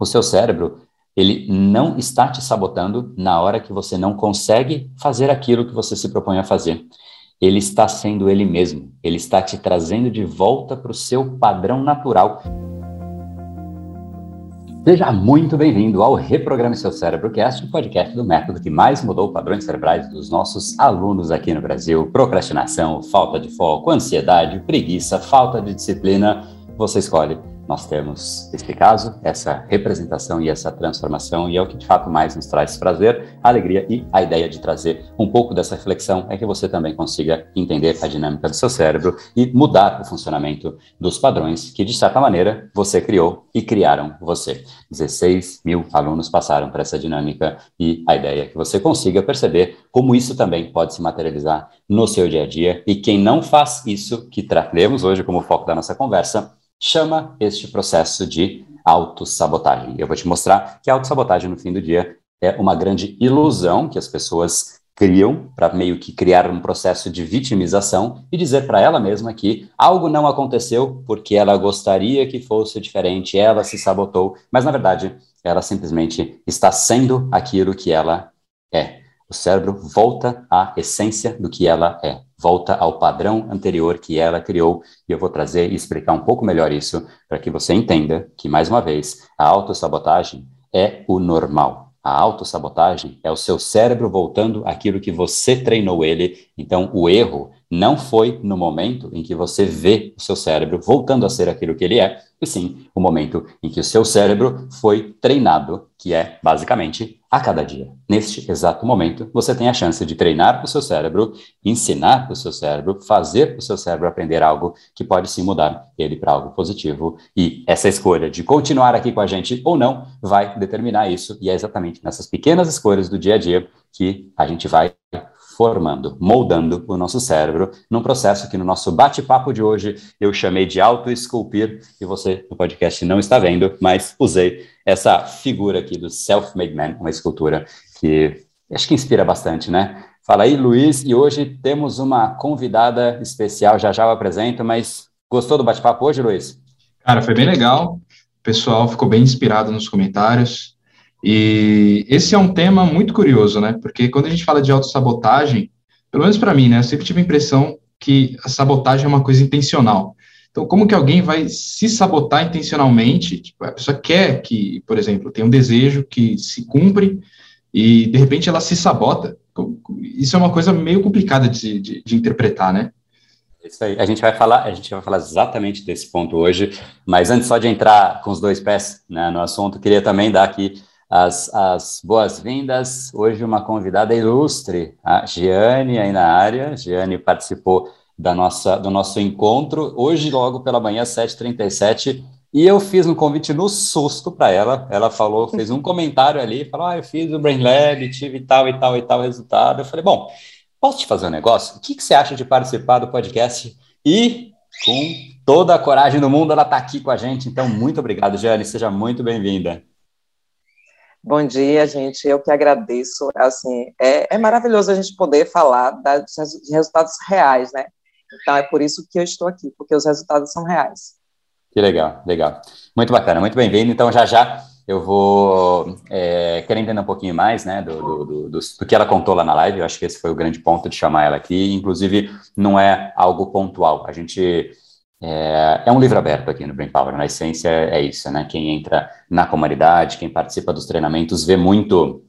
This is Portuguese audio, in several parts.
O seu cérebro, ele não está te sabotando na hora que você não consegue fazer aquilo que você se propõe a fazer. Ele está sendo ele mesmo. Ele está te trazendo de volta para o seu padrão natural. Seja muito bem-vindo ao Reprograme Seu Cérebro Cast, o podcast do método que mais mudou padrões cerebrais dos nossos alunos aqui no Brasil. Procrastinação, falta de foco, ansiedade, preguiça, falta de disciplina. Você escolhe nós temos este caso, essa representação e essa transformação, e é o que de fato mais nos traz prazer, alegria e a ideia de trazer um pouco dessa reflexão é que você também consiga entender a dinâmica do seu cérebro e mudar o funcionamento dos padrões que, de certa maneira, você criou e criaram você. 16 mil alunos passaram por essa dinâmica e a ideia é que você consiga perceber como isso também pode se materializar no seu dia a dia e quem não faz isso, que tratemos hoje como foco da nossa conversa, chama este processo de autossabotagem. Eu vou te mostrar que a autossabotagem, no fim do dia, é uma grande ilusão que as pessoas criam para meio que criar um processo de vitimização e dizer para ela mesma que algo não aconteceu porque ela gostaria que fosse diferente, ela se sabotou, mas na verdade ela simplesmente está sendo aquilo que ela é. O cérebro volta à essência do que ela é volta ao padrão anterior que ela criou, e eu vou trazer e explicar um pouco melhor isso para que você entenda que, mais uma vez, a autossabotagem é o normal. A autossabotagem é o seu cérebro voltando àquilo que você treinou ele. Então, o erro não foi no momento em que você vê o seu cérebro voltando a ser aquilo que ele é, e sim o momento em que o seu cérebro foi treinado, que é basicamente a cada dia. Neste exato momento, você tem a chance de treinar o seu cérebro, ensinar o seu cérebro, fazer o seu cérebro aprender algo que pode sim mudar ele para algo positivo. E essa escolha de continuar aqui com a gente ou não vai determinar isso, e é exatamente nessas pequenas escolhas do dia a dia que a gente vai formando, moldando o nosso cérebro num processo que no nosso bate-papo de hoje eu chamei de auto-esculpir, e você no podcast não está vendo, mas usei essa figura aqui do self-made man, uma escultura que acho que inspira bastante, né? Fala aí, Luiz, e hoje temos uma convidada especial, já já eu apresento, mas gostou do bate-papo hoje, Luiz? Cara, foi bem legal, o pessoal ficou bem inspirado nos comentários, e esse é um tema muito curioso, né? Porque quando a gente fala de autossabotagem, pelo menos para mim, né? Eu sempre tive a impressão que a sabotagem é uma coisa intencional. Então, como que alguém vai se sabotar intencionalmente? Tipo, a pessoa quer que, por exemplo, tem um desejo que se cumpre e, de repente, ela se sabota. Isso é uma coisa meio complicada de, de, de interpretar, né? Isso aí. A gente vai falar, a gente vai falar exatamente desse ponto hoje, mas antes só de entrar com os dois pés né, no assunto, queria também dar aqui as, as boas-vindas. Hoje, uma convidada ilustre, a Giane, aí na área. Giane participou da nossa, do nosso encontro, hoje, logo pela manhã, 7h37. E eu fiz um convite no susto para ela. Ela falou, fez um comentário ali, falou: Ah, eu fiz o Brain Lab, tive tal e tal e tal resultado. Eu falei: Bom, posso te fazer um negócio? O que, que você acha de participar do podcast? E com toda a coragem do mundo, ela está aqui com a gente. Então, muito obrigado, Jane. Seja muito bem-vinda. Bom dia, gente. Eu que agradeço. Assim, é, é maravilhoso a gente poder falar de resultados reais, né? Então é por isso que eu estou aqui, porque os resultados são reais. Que legal, legal. Muito bacana, muito bem-vindo. Então já já eu vou é, querer entender um pouquinho mais, né, do, do, do, do, que ela contou lá na live. Eu acho que esse foi o grande ponto de chamar ela aqui. Inclusive, não é algo pontual. A gente é, é, um livro aberto aqui no Brain Power, na essência é isso, né? Quem entra na comunidade, quem participa dos treinamentos, vê muito,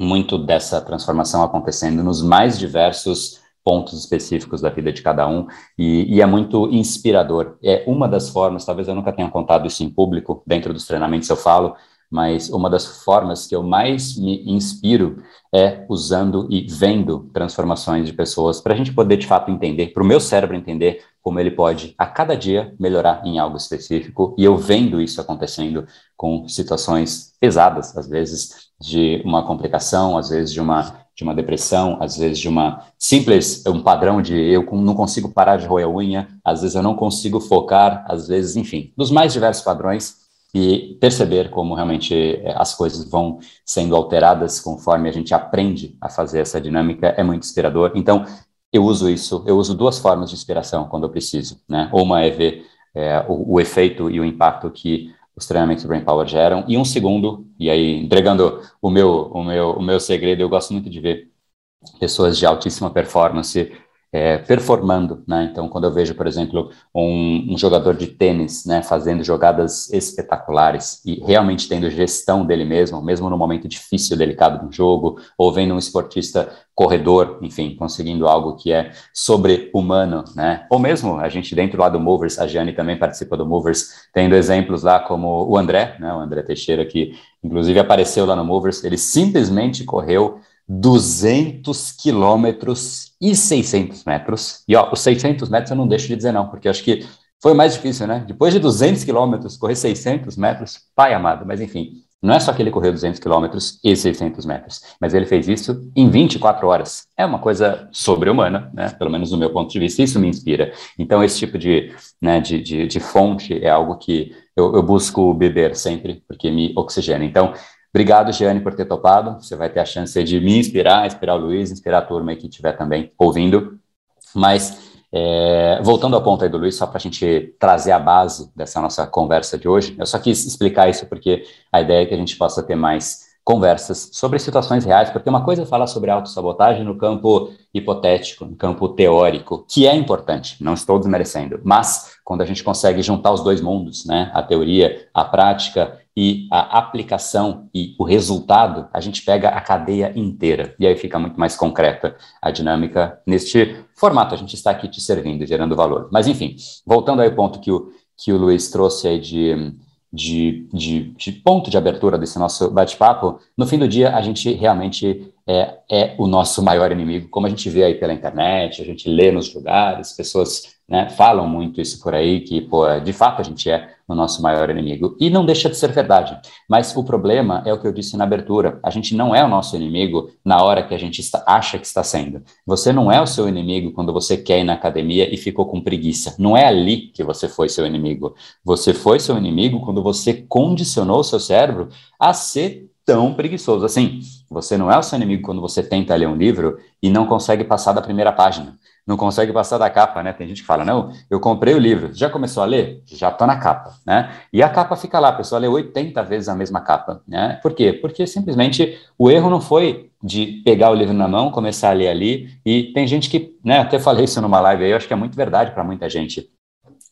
muito dessa transformação acontecendo nos mais diversos pontos específicos da vida de cada um e, e, é muito inspirador. É uma das formas, talvez eu nunca tenha contado isso em público, dentro dos treinamentos eu falo, mas uma das formas que eu mais me inspiro é usando e vendo transformações de pessoas para a gente poder de fato entender, para o meu cérebro entender como ele pode a cada dia melhorar em algo específico. E eu vendo isso acontecendo com situações pesadas, às vezes de uma complicação, às vezes de uma de uma depressão, às vezes de uma simples um padrão de eu não consigo parar de roer a unha, às vezes eu não consigo focar, às vezes, enfim, dos mais diversos padrões e perceber como realmente eh, as coisas vão sendo alteradas conforme a gente aprende a fazer essa dinâmica é muito inspirador. Então, eu uso isso, eu uso duas formas de inspiração quando eu preciso, né? Uma é ver é, o, o, efeito e o impacto que os treinamentos do Brain Power geram. E um segundo, e aí entregando o meu, o meu, o meu segredo, eu gosto muito de ver pessoas de altíssima performance é, performando, né? Então, quando eu vejo, por exemplo, um, um, jogador de tênis, né, fazendo jogadas espetaculares e realmente tendo gestão dele mesmo, mesmo no momento difícil, delicado do jogo, ou vendo um esportista corredor, enfim, conseguindo algo que é sobre-humano, né? Ou mesmo a gente dentro lá do Movers, a Jane também participa do Movers, tendo exemplos lá como o André, né? O André Teixeira que inclusive apareceu lá no Movers, ele simplesmente correu 200 quilômetros e 600 metros. E ó, os 600 metros eu não deixo de dizer não, porque acho que foi mais difícil, né? Depois de 200 quilômetros, correr 600 metros, pai amado. Mas enfim, não é só que ele correu 200 quilômetros e 600 metros, mas ele fez isso em 24 horas. É uma coisa sobre-humana, né? Pelo menos do meu ponto de vista, isso me inspira. Então, esse tipo de, né, de, de, de fonte é algo que eu, eu busco beber sempre, porque me oxigena. Então, Obrigado, Giane, por ter topado. Você vai ter a chance de me inspirar, inspirar o Luiz, inspirar a turma que estiver também ouvindo. Mas, é, voltando ao ponto aí do Luiz, só para a gente trazer a base dessa nossa conversa de hoje, eu só quis explicar isso porque a ideia é que a gente possa ter mais conversas sobre situações reais, porque uma coisa é falar sobre autossabotagem no campo hipotético, no campo teórico, que é importante, não estou desmerecendo, mas quando a gente consegue juntar os dois mundos, né, a teoria, a prática e a aplicação e o resultado, a gente pega a cadeia inteira e aí fica muito mais concreta a dinâmica neste formato. A gente está aqui te servindo, gerando valor. Mas enfim, voltando ao ponto que o, que o Luiz trouxe aí de de, de, de, ponto de abertura desse nosso bate-papo, no fim do dia a gente realmente é, é o nosso maior inimigo, como a gente vê aí pela internet, a gente lê nos lugares, pessoas né, falam muito isso por aí, que, pô, de fato a gente é o nosso maior inimigo. E não deixa de ser verdade. Mas o problema é o que eu disse na abertura: a gente não é o nosso inimigo na hora que a gente está, acha que está sendo. Você não é o seu inimigo quando você quer ir na academia e ficou com preguiça. Não é ali que você foi seu inimigo. Você foi seu inimigo quando você condicionou o seu cérebro a ser tão preguiçoso assim. Você não é o seu inimigo quando você tenta ler um livro e não consegue passar da primeira página não consegue passar da capa, né? Tem gente que fala, não, eu comprei o livro, já começou a ler? Já está na capa, né? E a capa fica lá, a pessoa lê 80 vezes a mesma capa, né? Por quê? Porque simplesmente o erro não foi de pegar o livro na mão, começar a ler ali, e tem gente que, né, até falei isso numa live aí, eu acho que é muito verdade para muita gente.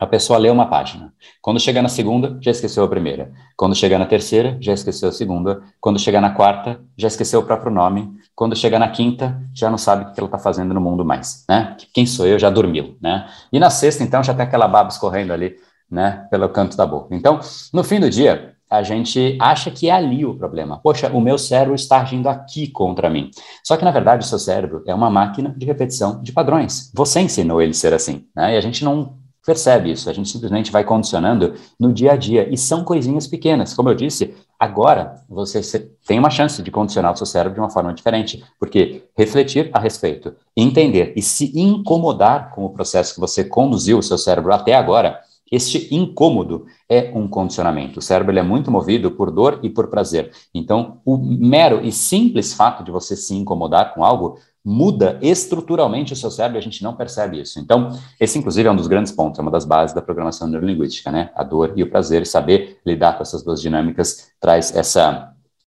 A pessoa lê uma página. Quando chegar na segunda, já esqueceu a primeira. Quando chegar na terceira, já esqueceu a segunda. Quando chegar na quarta, já esqueceu o próprio nome. Quando chegar na quinta, já não sabe o que ela está fazendo no mundo mais, né? Quem sou eu já dormiu, né? E na sexta, então, já tem aquela baba escorrendo ali, né? Pelo canto da boca. Então, no fim do dia, a gente acha que é ali o problema. Poxa, o meu cérebro está agindo aqui contra mim. Só que, na verdade, o seu cérebro é uma máquina de repetição de padrões. Você ensinou ele a ser assim, né? E a gente não percebe isso, a gente simplesmente vai condicionando no dia a dia, e são coisinhas pequenas. Como eu disse, agora você tem uma chance de condicionar o seu cérebro de uma forma diferente, porque refletir a respeito, entender e se incomodar com o processo que você conduziu o seu cérebro até agora, este incômodo é um condicionamento. O cérebro é muito movido por dor e por prazer. Então, o mero e simples fato de você se incomodar com algo muda estruturalmente o seu cérebro e a gente não percebe isso. Então, esse, inclusive, é um dos grandes pontos, é uma das bases da programação neurolinguística, né? A dor e o prazer, saber lidar com essas duas dinâmicas traz essa,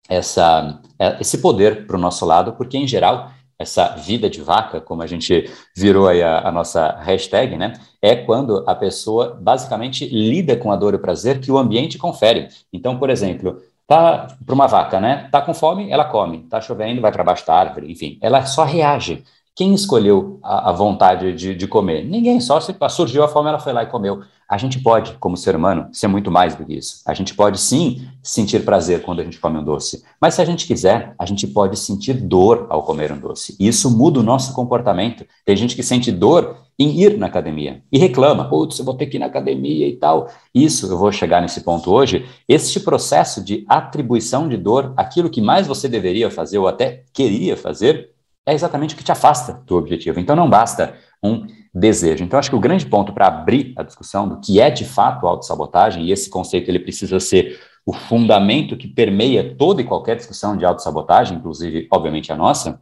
essa, é, esse poder para o nosso lado, porque, em geral, essa vida de vaca, como a gente virou aí a, a, nossa hashtag, né? É quando a pessoa basicamente lida com a dor e o prazer que o ambiente confere. Então, por exemplo, Tá para uma vaca, né? Tá com fome, ela come. Tá chovendo, vai para baixo da árvore. Enfim, ela só reage. Quem escolheu a, a vontade de, de, comer? Ninguém, só se surgiu a fome, ela foi lá e comeu. A gente pode, como ser humano, ser muito mais do que isso. A gente pode sim sentir prazer quando a gente come um doce, mas se a gente quiser, a gente pode sentir dor ao comer um doce. E isso muda o nosso comportamento. Tem gente que sente dor em ir na academia e reclama, putz, eu vou ter que ir na academia e tal. Isso, eu vou chegar nesse ponto hoje. Este processo de atribuição de dor, aquilo que mais você deveria fazer ou até queria fazer, é exatamente o que te afasta do objetivo. Então não basta um desejo. Então acho que o grande ponto para abrir a discussão do que é de fato autossabotagem, e esse conceito ele precisa ser o fundamento que permeia toda e qualquer discussão de autossabotagem, inclusive, obviamente, a nossa,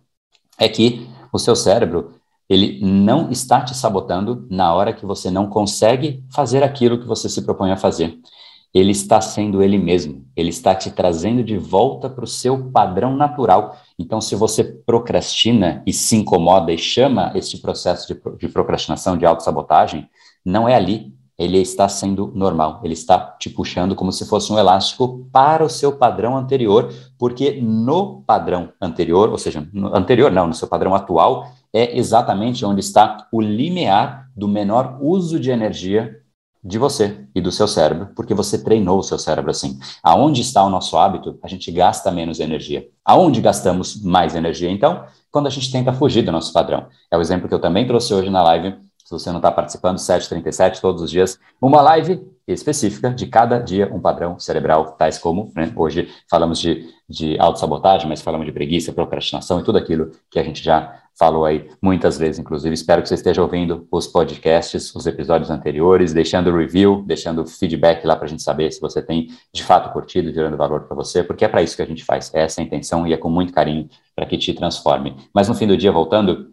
é que o seu cérebro ele não está te sabotando na hora que você não consegue fazer aquilo que você se propõe a fazer. Ele está sendo ele mesmo, ele está te trazendo de volta para o seu padrão natural. Então, se você procrastina e se incomoda e chama esse processo de, de procrastinação, de autossabotagem, não é ali, ele está sendo normal, ele está te puxando como se fosse um elástico para o seu padrão anterior, porque no padrão anterior, ou seja, anterior não, no seu padrão atual, é exatamente onde está o limiar do menor uso de energia de você e do seu cérebro, porque você treinou o seu cérebro assim. Aonde está o nosso hábito, a gente gasta menos energia. Aonde gastamos mais energia, então? Quando a gente tenta fugir do nosso padrão. É o exemplo que eu também trouxe hoje na live se você não está participando, 7h37 todos os dias, uma live específica de cada dia um padrão cerebral, tais como, né, hoje falamos de, de autossabotagem, mas falamos de preguiça, procrastinação e tudo aquilo que a gente já falou aí muitas vezes, inclusive. Espero que você esteja ouvindo os podcasts, os episódios anteriores, deixando review, deixando feedback lá para a gente saber se você tem de fato curtido, gerando valor para você, porque é para isso que a gente faz, é essa a intenção e é com muito carinho para que te transforme. Mas no fim do dia, voltando,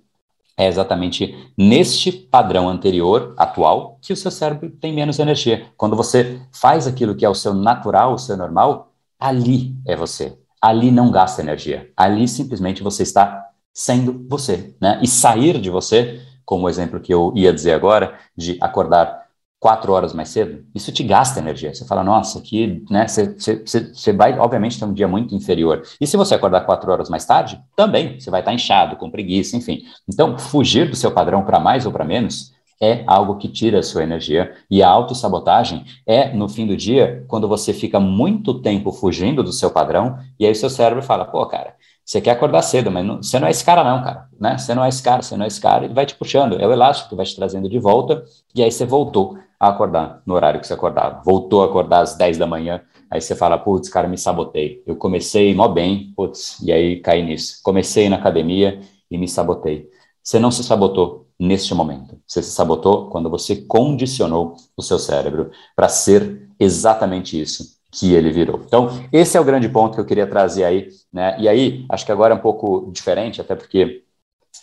é exatamente neste padrão anterior, atual, que o seu cérebro tem menos energia. Quando você faz aquilo que é o seu natural, o seu normal, ali é você. Ali não gasta energia. Ali simplesmente você está sendo você, né? E sair de você, como o exemplo que eu ia dizer agora, de acordar quatro horas mais cedo, isso te gasta energia. Você fala, nossa, que, né, você, vai, obviamente, ter um dia muito inferior. E se você acordar quatro horas mais tarde, também, você vai estar inchado, com preguiça, enfim. Então, fugir do seu padrão para mais ou para menos é algo que tira a sua energia. E a autossabotagem é, no fim do dia, quando você fica muito tempo fugindo do seu padrão, e aí seu cérebro fala, pô, cara, você quer acordar cedo, mas não, você não é esse cara não, cara, né? Você não é esse cara, você não é esse cara, ele vai te puxando, é o elástico que vai te trazendo de volta, e aí você voltou a acordar no horário que você acordava. Voltou a acordar às 10 da manhã, aí você fala, putz, cara, me sabotei. Eu comecei mó bem, putz, e aí caí nisso. Comecei na academia e me sabotei. Você não se sabotou neste momento. Você se sabotou quando você condicionou o seu cérebro para ser exatamente isso que ele virou. Então, esse é o grande ponto que eu queria trazer aí, né? E aí, acho que agora é um pouco diferente, até porque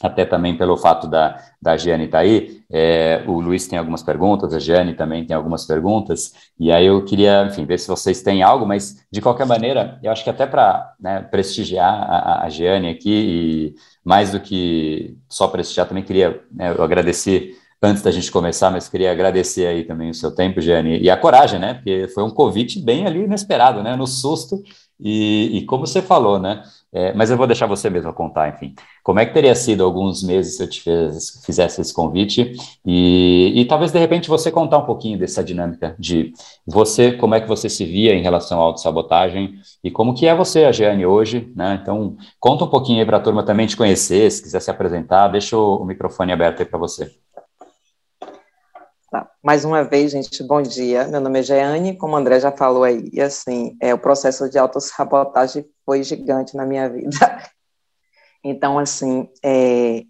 até também pelo fato da, da Giane estar tá aí, é, o Luiz tem algumas perguntas, a Giane também tem algumas perguntas, e aí eu queria, enfim, ver se vocês têm algo, mas de qualquer maneira, eu acho que até para né, prestigiar a, a Giane aqui, e mais do que só prestigiar, também queria né, eu agradecer antes da gente começar, mas queria agradecer aí também o seu tempo, Giane, e a coragem, né, porque foi um convite bem ali inesperado, né, no susto, e, e como você falou, né, é, mas eu vou deixar você mesmo contar, enfim. Como é que teria sido alguns meses se eu te fez, fizesse esse convite? E, e, talvez, de repente, você contar um pouquinho dessa dinâmica de você, como é que você se via em relação à autossabotagem e como que é você, a Jeane, hoje, né? Então, conta um pouquinho aí para a turma também te conhecer, se quiser se apresentar, deixa o microfone aberto aí para você. Mais uma vez, gente, bom dia. Meu nome é Jeane, como o André já falou aí, e assim, é, o processo de autossabotagem foi gigante na minha vida. Então, assim, é,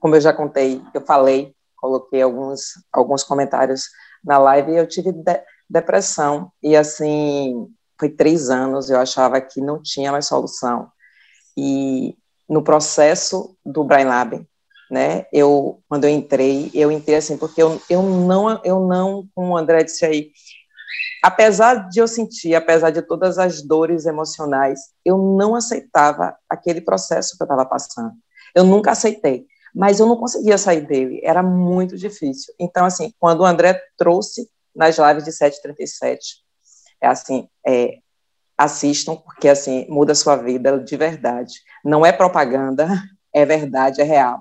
como eu já contei, eu falei, coloquei alguns, alguns comentários na live, eu tive de, depressão, e assim, foi três anos, eu achava que não tinha mais solução. E no processo do Brain Lab, né? Eu quando eu entrei, eu entrei assim porque eu, eu não eu não, como o André disse aí, apesar de eu sentir, apesar de todas as dores emocionais, eu não aceitava aquele processo que eu estava passando. Eu nunca aceitei, mas eu não conseguia sair dele, era muito difícil. Então assim, quando o André trouxe nas lives de 737, é assim, é, assistam porque assim muda a sua vida de verdade. Não é propaganda, é verdade, é real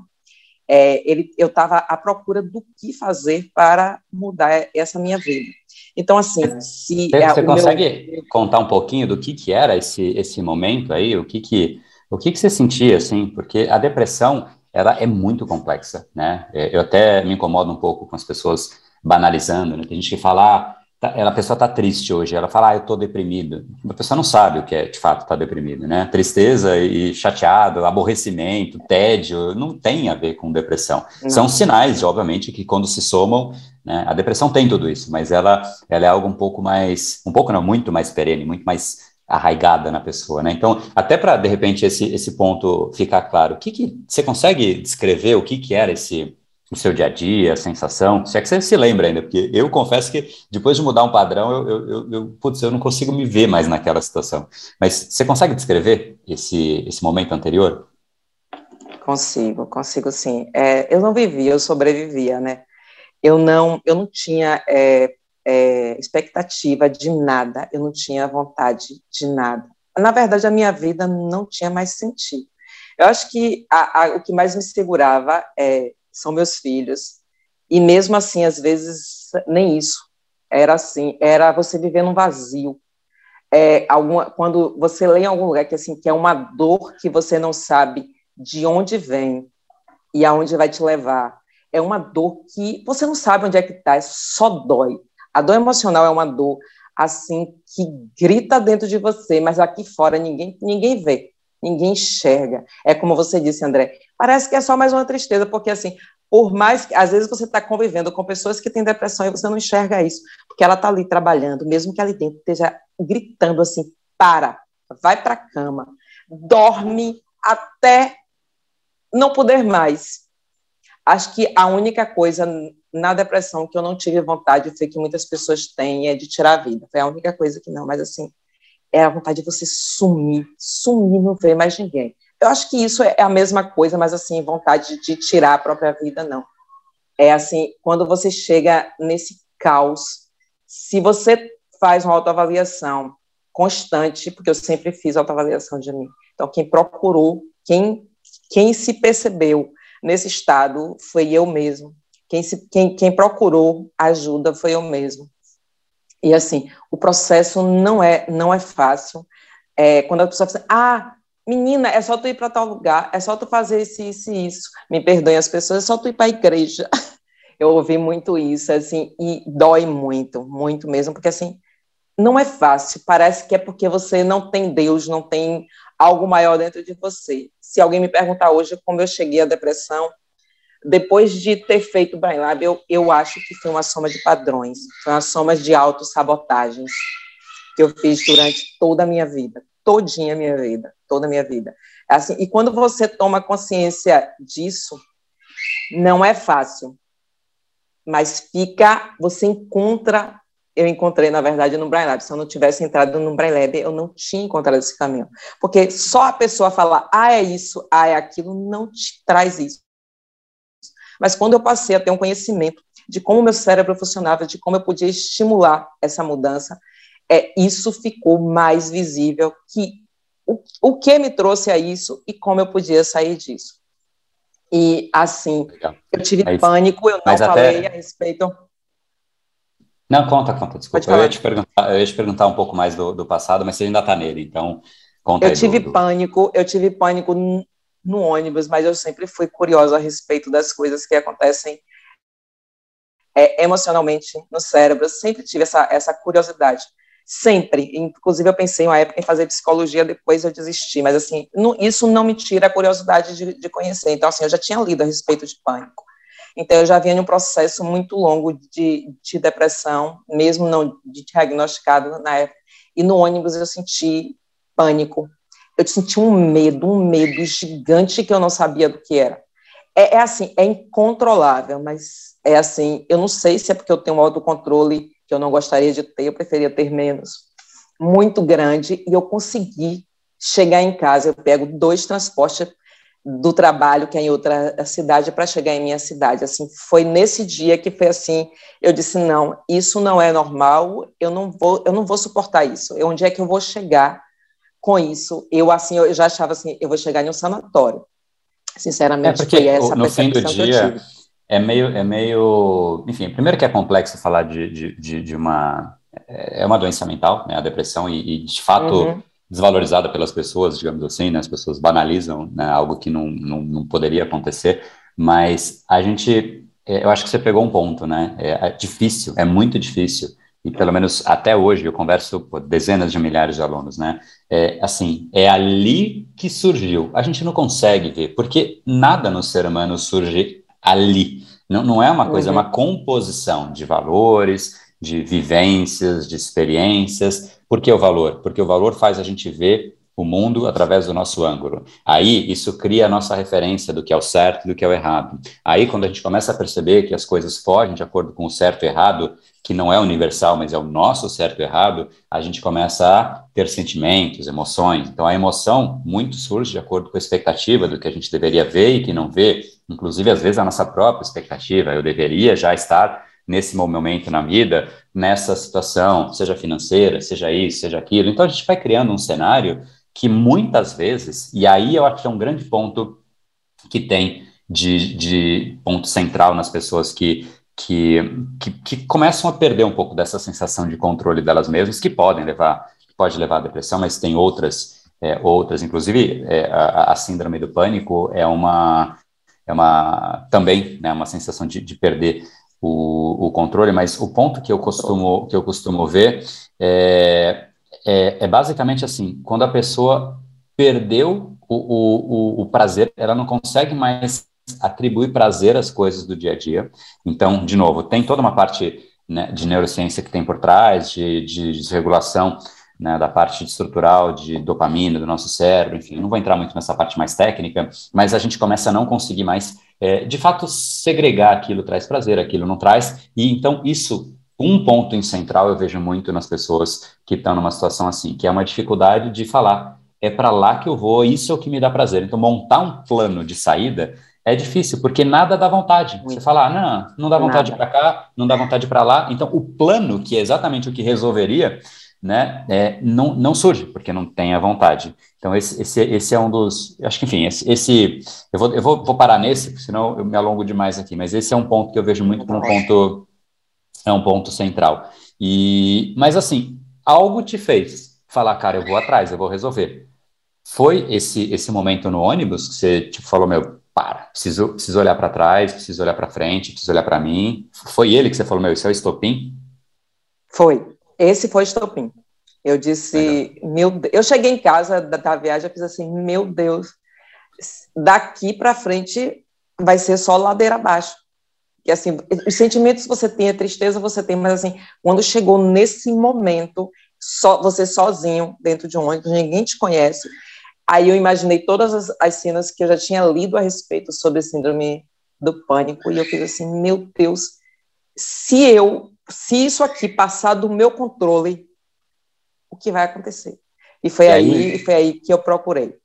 é, ele, eu estava à procura do que fazer para mudar essa minha vida. Então, assim, se... Você, você consegue meu... contar um pouquinho do que, que era esse, esse momento aí? O que que, o que que você sentia, assim? Porque a depressão, ela é muito complexa, né? É, eu até me incomodo um pouco com as pessoas banalizando, né? Tem gente que fala, ah, ela, a pessoa está triste hoje, ela fala, ah, eu estou deprimido. A pessoa não sabe o que é, de fato, estar tá deprimido, né? Tristeza e chateado, aborrecimento, tédio, não tem a ver com depressão. Não. São sinais, obviamente, que quando se somam, né, a depressão tem tudo isso, mas ela, ela é algo um pouco mais, um pouco não, muito mais perene, muito mais arraigada na pessoa, né? Então, até para, de repente, esse, esse ponto ficar claro, o que, que você consegue descrever o que, que era esse o seu dia a dia, a sensação? Se é que você se lembra ainda, porque eu confesso que depois de mudar um padrão, eu, eu, eu, eu, putz, eu não consigo me ver mais naquela situação. Mas você consegue descrever esse, esse momento anterior? Consigo, consigo sim. É, eu não vivia, eu sobrevivia, né? Eu não, eu não tinha é, é, expectativa de nada, eu não tinha vontade de nada. Na verdade, a minha vida não tinha mais sentido. Eu acho que a, a, o que mais me segurava é, são meus filhos, e mesmo assim, às vezes, nem isso. Era assim, era você viver num vazio. É, alguma, quando você lê em algum lugar que, assim, que é uma dor que você não sabe de onde vem e aonde vai te levar. É uma dor que você não sabe onde é que está, só dói. A dor emocional é uma dor assim que grita dentro de você, mas aqui fora ninguém ninguém vê, ninguém enxerga. É como você disse, André. Parece que é só mais uma tristeza, porque assim, por mais que às vezes você está convivendo com pessoas que têm depressão e você não enxerga isso, porque ela está ali trabalhando, mesmo que ali dentro esteja gritando assim, para, vai para a cama, dorme até não poder mais. Acho que a única coisa na depressão que eu não tive vontade, eu sei que muitas pessoas têm, é de tirar a vida. Foi a única coisa que não, mas assim, é a vontade de você sumir, sumir, não ver mais ninguém. Eu acho que isso é a mesma coisa, mas assim, vontade de tirar a própria vida, não. É assim, quando você chega nesse caos, se você faz uma autoavaliação constante, porque eu sempre fiz autoavaliação de mim. Então, quem procurou, quem, quem se percebeu nesse estado foi eu mesmo. Quem, se, quem, quem procurou ajuda foi eu mesmo. E assim, o processo não é não é fácil. É, quando a pessoa fala assim, ah, menina, é só tu ir para tal lugar, é só tu fazer isso, isso e isso. Me perdoem as pessoas, é só tu ir para a igreja. Eu ouvi muito isso, assim, e dói muito, muito mesmo, porque assim, não é fácil. Parece que é porque você não tem Deus, não tem algo maior dentro de você. Se alguém me perguntar hoje como eu cheguei à depressão, depois de ter feito o Brain Lab, eu, eu acho que foi uma soma de padrões, foi uma soma de autossabotagens que eu fiz durante toda a minha vida, todinha a minha vida, toda a minha vida. Assim, e quando você toma consciência disso, não é fácil, mas fica, você encontra eu encontrei, na verdade, no Brain Lab. Se eu não tivesse entrado no Brain Lab, eu não tinha encontrado esse caminho. Porque só a pessoa falar, ah, é isso, ah, é aquilo, não te traz isso. Mas quando eu passei a ter um conhecimento de como meu cérebro funcionava, de como eu podia estimular essa mudança, é, isso ficou mais visível que o, o que me trouxe a isso e como eu podia sair disso. E assim, Legal. eu tive mas, pânico, eu não falei até... a respeito não, conta, conta, desculpa. Eu ia, te perguntar, eu ia te perguntar um pouco mais do, do passado, mas você ainda está nele, então conta Eu tive do, pânico, eu tive pânico no, ônibus, mas eu sempre fui curiosa a respeito das coisas que acontecem é, emocionalmente no cérebro. Eu sempre tive essa, essa curiosidade. Sempre. Inclusive, eu pensei uma época em fazer psicologia, depois eu desisti. Mas, assim, isso não me tira a curiosidade de, de conhecer. Então, assim, eu já tinha lido a respeito de pânico. Então, eu já vinha em um processo muito longo de, de depressão, mesmo não diagnosticado na época. E no ônibus eu senti pânico. Eu senti um medo, um medo gigante que eu não sabia do que era. É, é assim, é incontrolável, mas é assim, eu não sei se é porque eu tenho um autocontrole que eu não gostaria de ter, eu preferia ter menos, muito grande, e eu consegui chegar em casa, eu pego dois transportes do trabalho que é em outra cidade para chegar em minha cidade. Assim, foi nesse dia que foi assim, eu disse não, isso não é normal, eu não vou, eu não vou suportar isso. Onde é que eu vou chegar com isso? Eu assim, eu já achava assim, eu vou chegar em um sanatório. Sinceramente, é foi essa no fim do dia é meio, é meio, enfim, primeiro que é complexo falar de, de, de, de uma é, é uma doença mental, né, a depressão e, e de fato uhum desvalorizada pelas pessoas, digamos assim, né? As pessoas banalizam né? algo que não, não, não, poderia acontecer, mas a gente, é, eu acho que você pegou um ponto, né? É, é, difícil, é muito difícil, e pelo menos até hoje eu converso com dezenas de milhares de alunos, né? É, assim, é ali que surgiu. A gente não consegue ver, porque nada no ser humano surge ali. Não, não é uma coisa, uhum. é uma uhum. composição de valores, de vivências, de experiências. Por que o valor? Porque o valor faz a gente ver o mundo através do nosso ângulo. Aí isso cria a nossa referência do que é o certo e do que é o errado. Aí quando a gente começa a perceber que as coisas fogem de acordo com o certo e errado, que não é universal, mas é o nosso certo e errado, a gente começa a ter sentimentos, emoções. Então a emoção muito surge de acordo com a expectativa do que a gente deveria ver e que não vê, inclusive às vezes a nossa própria expectativa. Eu deveria já estar nesse momento na vida, nessa situação, seja financeira, seja isso, seja aquilo. Então a gente vai criando um cenário que muitas vezes, e aí eu acho que é um grande ponto que tem de, de ponto central nas pessoas que, que, que, que, começam a perder um pouco dessa sensação de controle delas mesmas, que podem levar, pode levar à depressão, mas tem outras, é, outras, inclusive é, a, a, síndrome do pânico é uma, é uma também né, uma sensação de, de perder o, o, controle, mas o ponto que eu costumo, que eu costumo ver é, é, é basicamente assim: quando a pessoa perdeu o, o, o prazer, ela não consegue mais atribuir prazer às coisas do dia a dia. Então, de novo, tem toda uma parte né, de neurociência que tem por trás, de, de desregulação né, da parte estrutural de dopamina do nosso cérebro, enfim, não vou entrar muito nessa parte mais técnica, mas a gente começa a não conseguir mais, é, de fato, segregar aquilo traz prazer, aquilo não traz, e então isso um ponto em central eu vejo muito nas pessoas que estão numa situação assim, que é uma dificuldade de falar, é para lá que eu vou, isso é o que me dá prazer. Então, montar um plano de saída é difícil, porque nada dá vontade. Muito. Você fala, ah, não, não dá vontade para cá, não dá vontade para lá. Então, o plano, que é exatamente o que resolveria, né, é, não, não surge, porque não tem a vontade. Então, esse, esse, esse é um dos. Acho que, enfim, esse. esse eu vou, eu vou, vou parar nesse, senão eu me alongo demais aqui, mas esse é um ponto que eu vejo muito como um ponto é um ponto central. E, mas assim, algo te fez falar, cara, eu vou atrás, eu vou resolver. Foi esse esse momento no ônibus que você tipo falou, meu, para, preciso preciso olhar para trás, preciso olhar para frente, preciso olhar para mim. Foi ele que você falou, meu, isso é o estopim? Foi. Esse foi o estopim. Eu disse, meu, eu cheguei em casa da, da viagem, eu fiz assim, meu Deus, daqui para frente vai ser só ladeira abaixo que assim, os sentimentos você tem, a tristeza você tem, mas assim, quando chegou nesse momento, só você sozinho dentro de um ônibus, ninguém te conhece. Aí eu imaginei todas as, as cenas que eu já tinha lido a respeito sobre síndrome do pânico e eu fiz assim, meu Deus, se eu, se isso aqui passar do meu controle, o que vai acontecer? E foi e aí, aí, foi aí que eu procurei.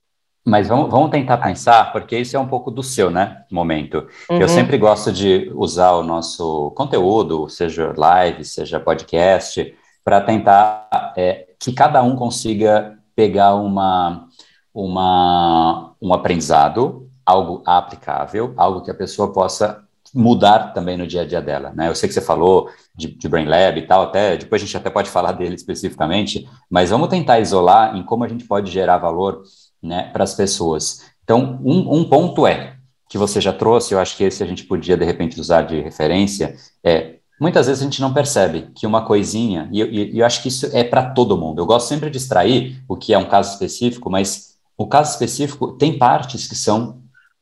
Mas vamos, vamos tentar pensar, porque isso é um pouco do seu, né, momento. Uhum. Eu sempre gosto de usar o nosso conteúdo, seja live, seja podcast, para tentar é, que cada um consiga pegar uma, uma, um aprendizado, algo aplicável, algo que a pessoa possa mudar também no dia a dia dela, né? Eu sei que você falou de, de Brain Lab e tal, até depois a gente até pode falar dele especificamente, mas vamos tentar isolar em como a gente pode gerar valor né, para as pessoas. Então, um, um ponto é, que você já trouxe, eu acho que esse a gente podia, de repente, usar de referência, é, muitas vezes a gente não percebe que uma coisinha, e eu, e eu acho que isso é para todo mundo, eu gosto sempre de extrair o que é um caso específico, mas o caso específico tem partes que são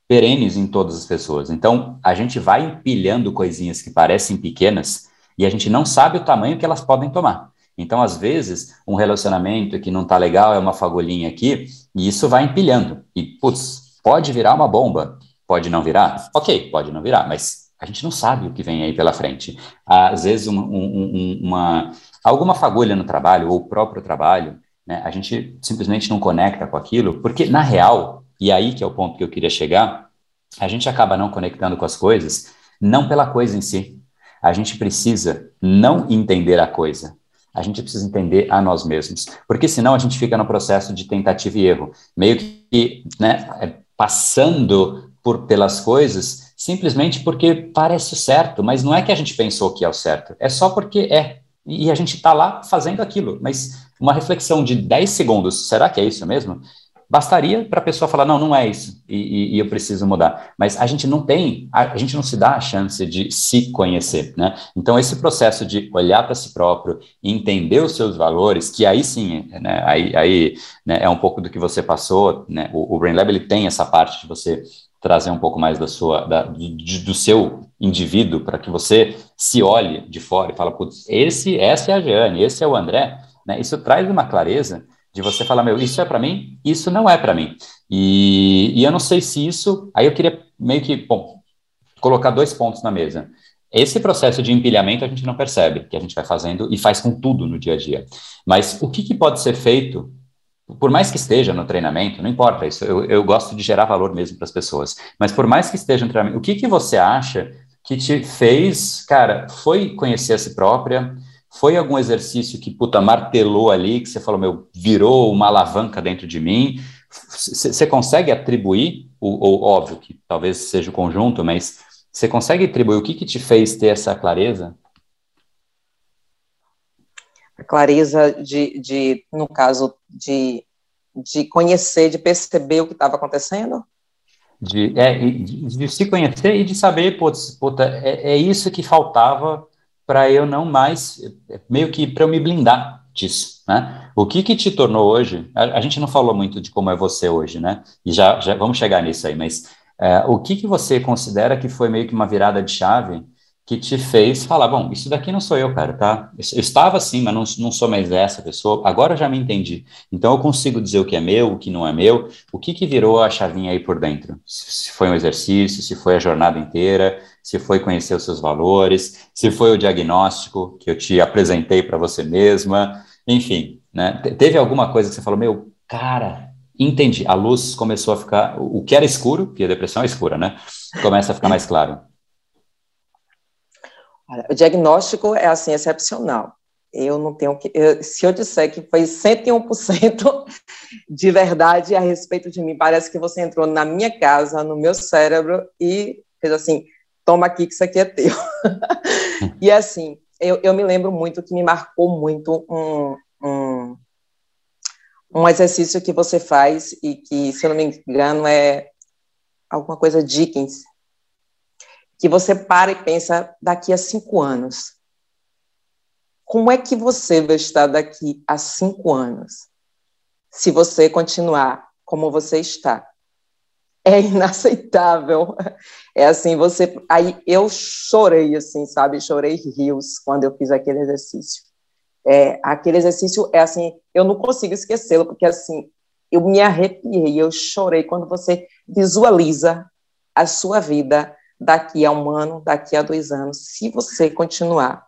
perenes em todas as pessoas. Então, a gente vai empilhando coisinhas que parecem pequenas e a gente não sabe o tamanho que elas podem tomar. Então, às vezes, um relacionamento que não está legal é uma fagulhinha aqui, e isso vai empilhando. E, putz, pode virar uma bomba. Pode não virar? Ok, pode não virar, mas a gente não sabe o que vem aí pela frente. Às vezes, um, um, uma, alguma fagulha no trabalho, ou o próprio trabalho, né, a gente simplesmente não conecta com aquilo, porque, na real, e aí que é o ponto que eu queria chegar, a gente acaba não conectando com as coisas, não pela coisa em si. A gente precisa não entender a coisa, a gente precisa entender a nós mesmos, porque senão a gente fica no processo de tentativa e erro, meio que né, é, passando por pelas coisas simplesmente porque parece o certo, mas não é que a gente pensou que é o certo, é só porque é. E a gente está lá fazendo aquilo, mas uma reflexão de 10 segundos, será que é isso mesmo? Bastaria para a pessoa falar, não, não é isso, e, e, e, eu preciso mudar. Mas a gente não tem, a, a, gente não se dá a chance de se conhecer, né? Então, esse processo de olhar para si próprio, entender os seus valores, que aí sim, né, aí, aí né, é um pouco do que você passou, né? O, o Brain Lab, ele tem essa parte de você trazer um pouco mais da sua, da, do, do seu indivíduo, para que você se olhe de fora e fala, putz, esse, essa é a Jeane, esse é o André, né? Isso traz uma clareza de você falar, meu, isso é para mim, isso não é para mim. E, e eu não sei se isso. Aí eu queria meio que, bom, colocar dois pontos na mesa. Esse processo de empilhamento a gente não percebe, que a gente vai fazendo e faz com tudo no dia a dia. Mas o que, que pode ser feito, por mais que esteja no treinamento, não importa isso, eu, eu gosto de gerar valor mesmo para as pessoas, mas por mais que esteja no treinamento, o que, que você acha que te fez, cara, foi conhecer a si própria, foi algum exercício que, puta, martelou ali, que você falou, meu, virou uma alavanca dentro de mim? Você consegue atribuir, o, óbvio que talvez seja o conjunto, mas você consegue atribuir o que, que te fez ter essa clareza? A clareza de, de no caso, de, de conhecer, de perceber o que estava acontecendo? De, é, de, de, se conhecer e de saber, putz, puta, é, é isso que faltava para eu não mais, meio que para eu me blindar disso, né? O que que te tornou hoje? A, a, gente não falou muito de como é você hoje, né? E já, já vamos chegar nisso aí, mas é, o que que você considera que foi meio que uma virada de chave que te fez falar, bom, isso daqui não sou eu, cara, tá? Eu estava assim, mas não, não sou mais essa pessoa, agora já me entendi. Então eu consigo dizer o que é meu, o que não é meu, o que que virou a chavinha aí por dentro? Se foi um exercício, se foi a jornada inteira, se foi conhecer os seus valores, se foi o diagnóstico que eu te apresentei para você mesma, enfim, né? Teve alguma coisa que você falou, meu, cara, entendi. A luz começou a ficar, o que era escuro, porque a depressão é escura, né? Começa a ficar mais claro. O diagnóstico é assim excepcional. Eu não tenho que. Eu, se eu disser que foi 101% de verdade a respeito de mim, parece que você entrou na minha casa, no meu cérebro e fez assim: toma aqui que isso aqui é teu. e assim, eu, eu me lembro muito que me marcou muito um, um, um exercício que você faz e que, se eu não me engano, é alguma coisa Dickens, que você para e pensa daqui a cinco anos. Como é que você vai estar daqui a cinco anos se você continuar como você está? é inaceitável. É assim, você. Aí eu chorei, assim, sabe? Chorei rios quando eu fiz aquele exercício. É, aquele exercício é assim, eu não consigo esquecê-lo, porque assim, eu me arrepiei, eu chorei quando você visualiza a sua vida daqui a um ano, daqui a dois anos, se você continuar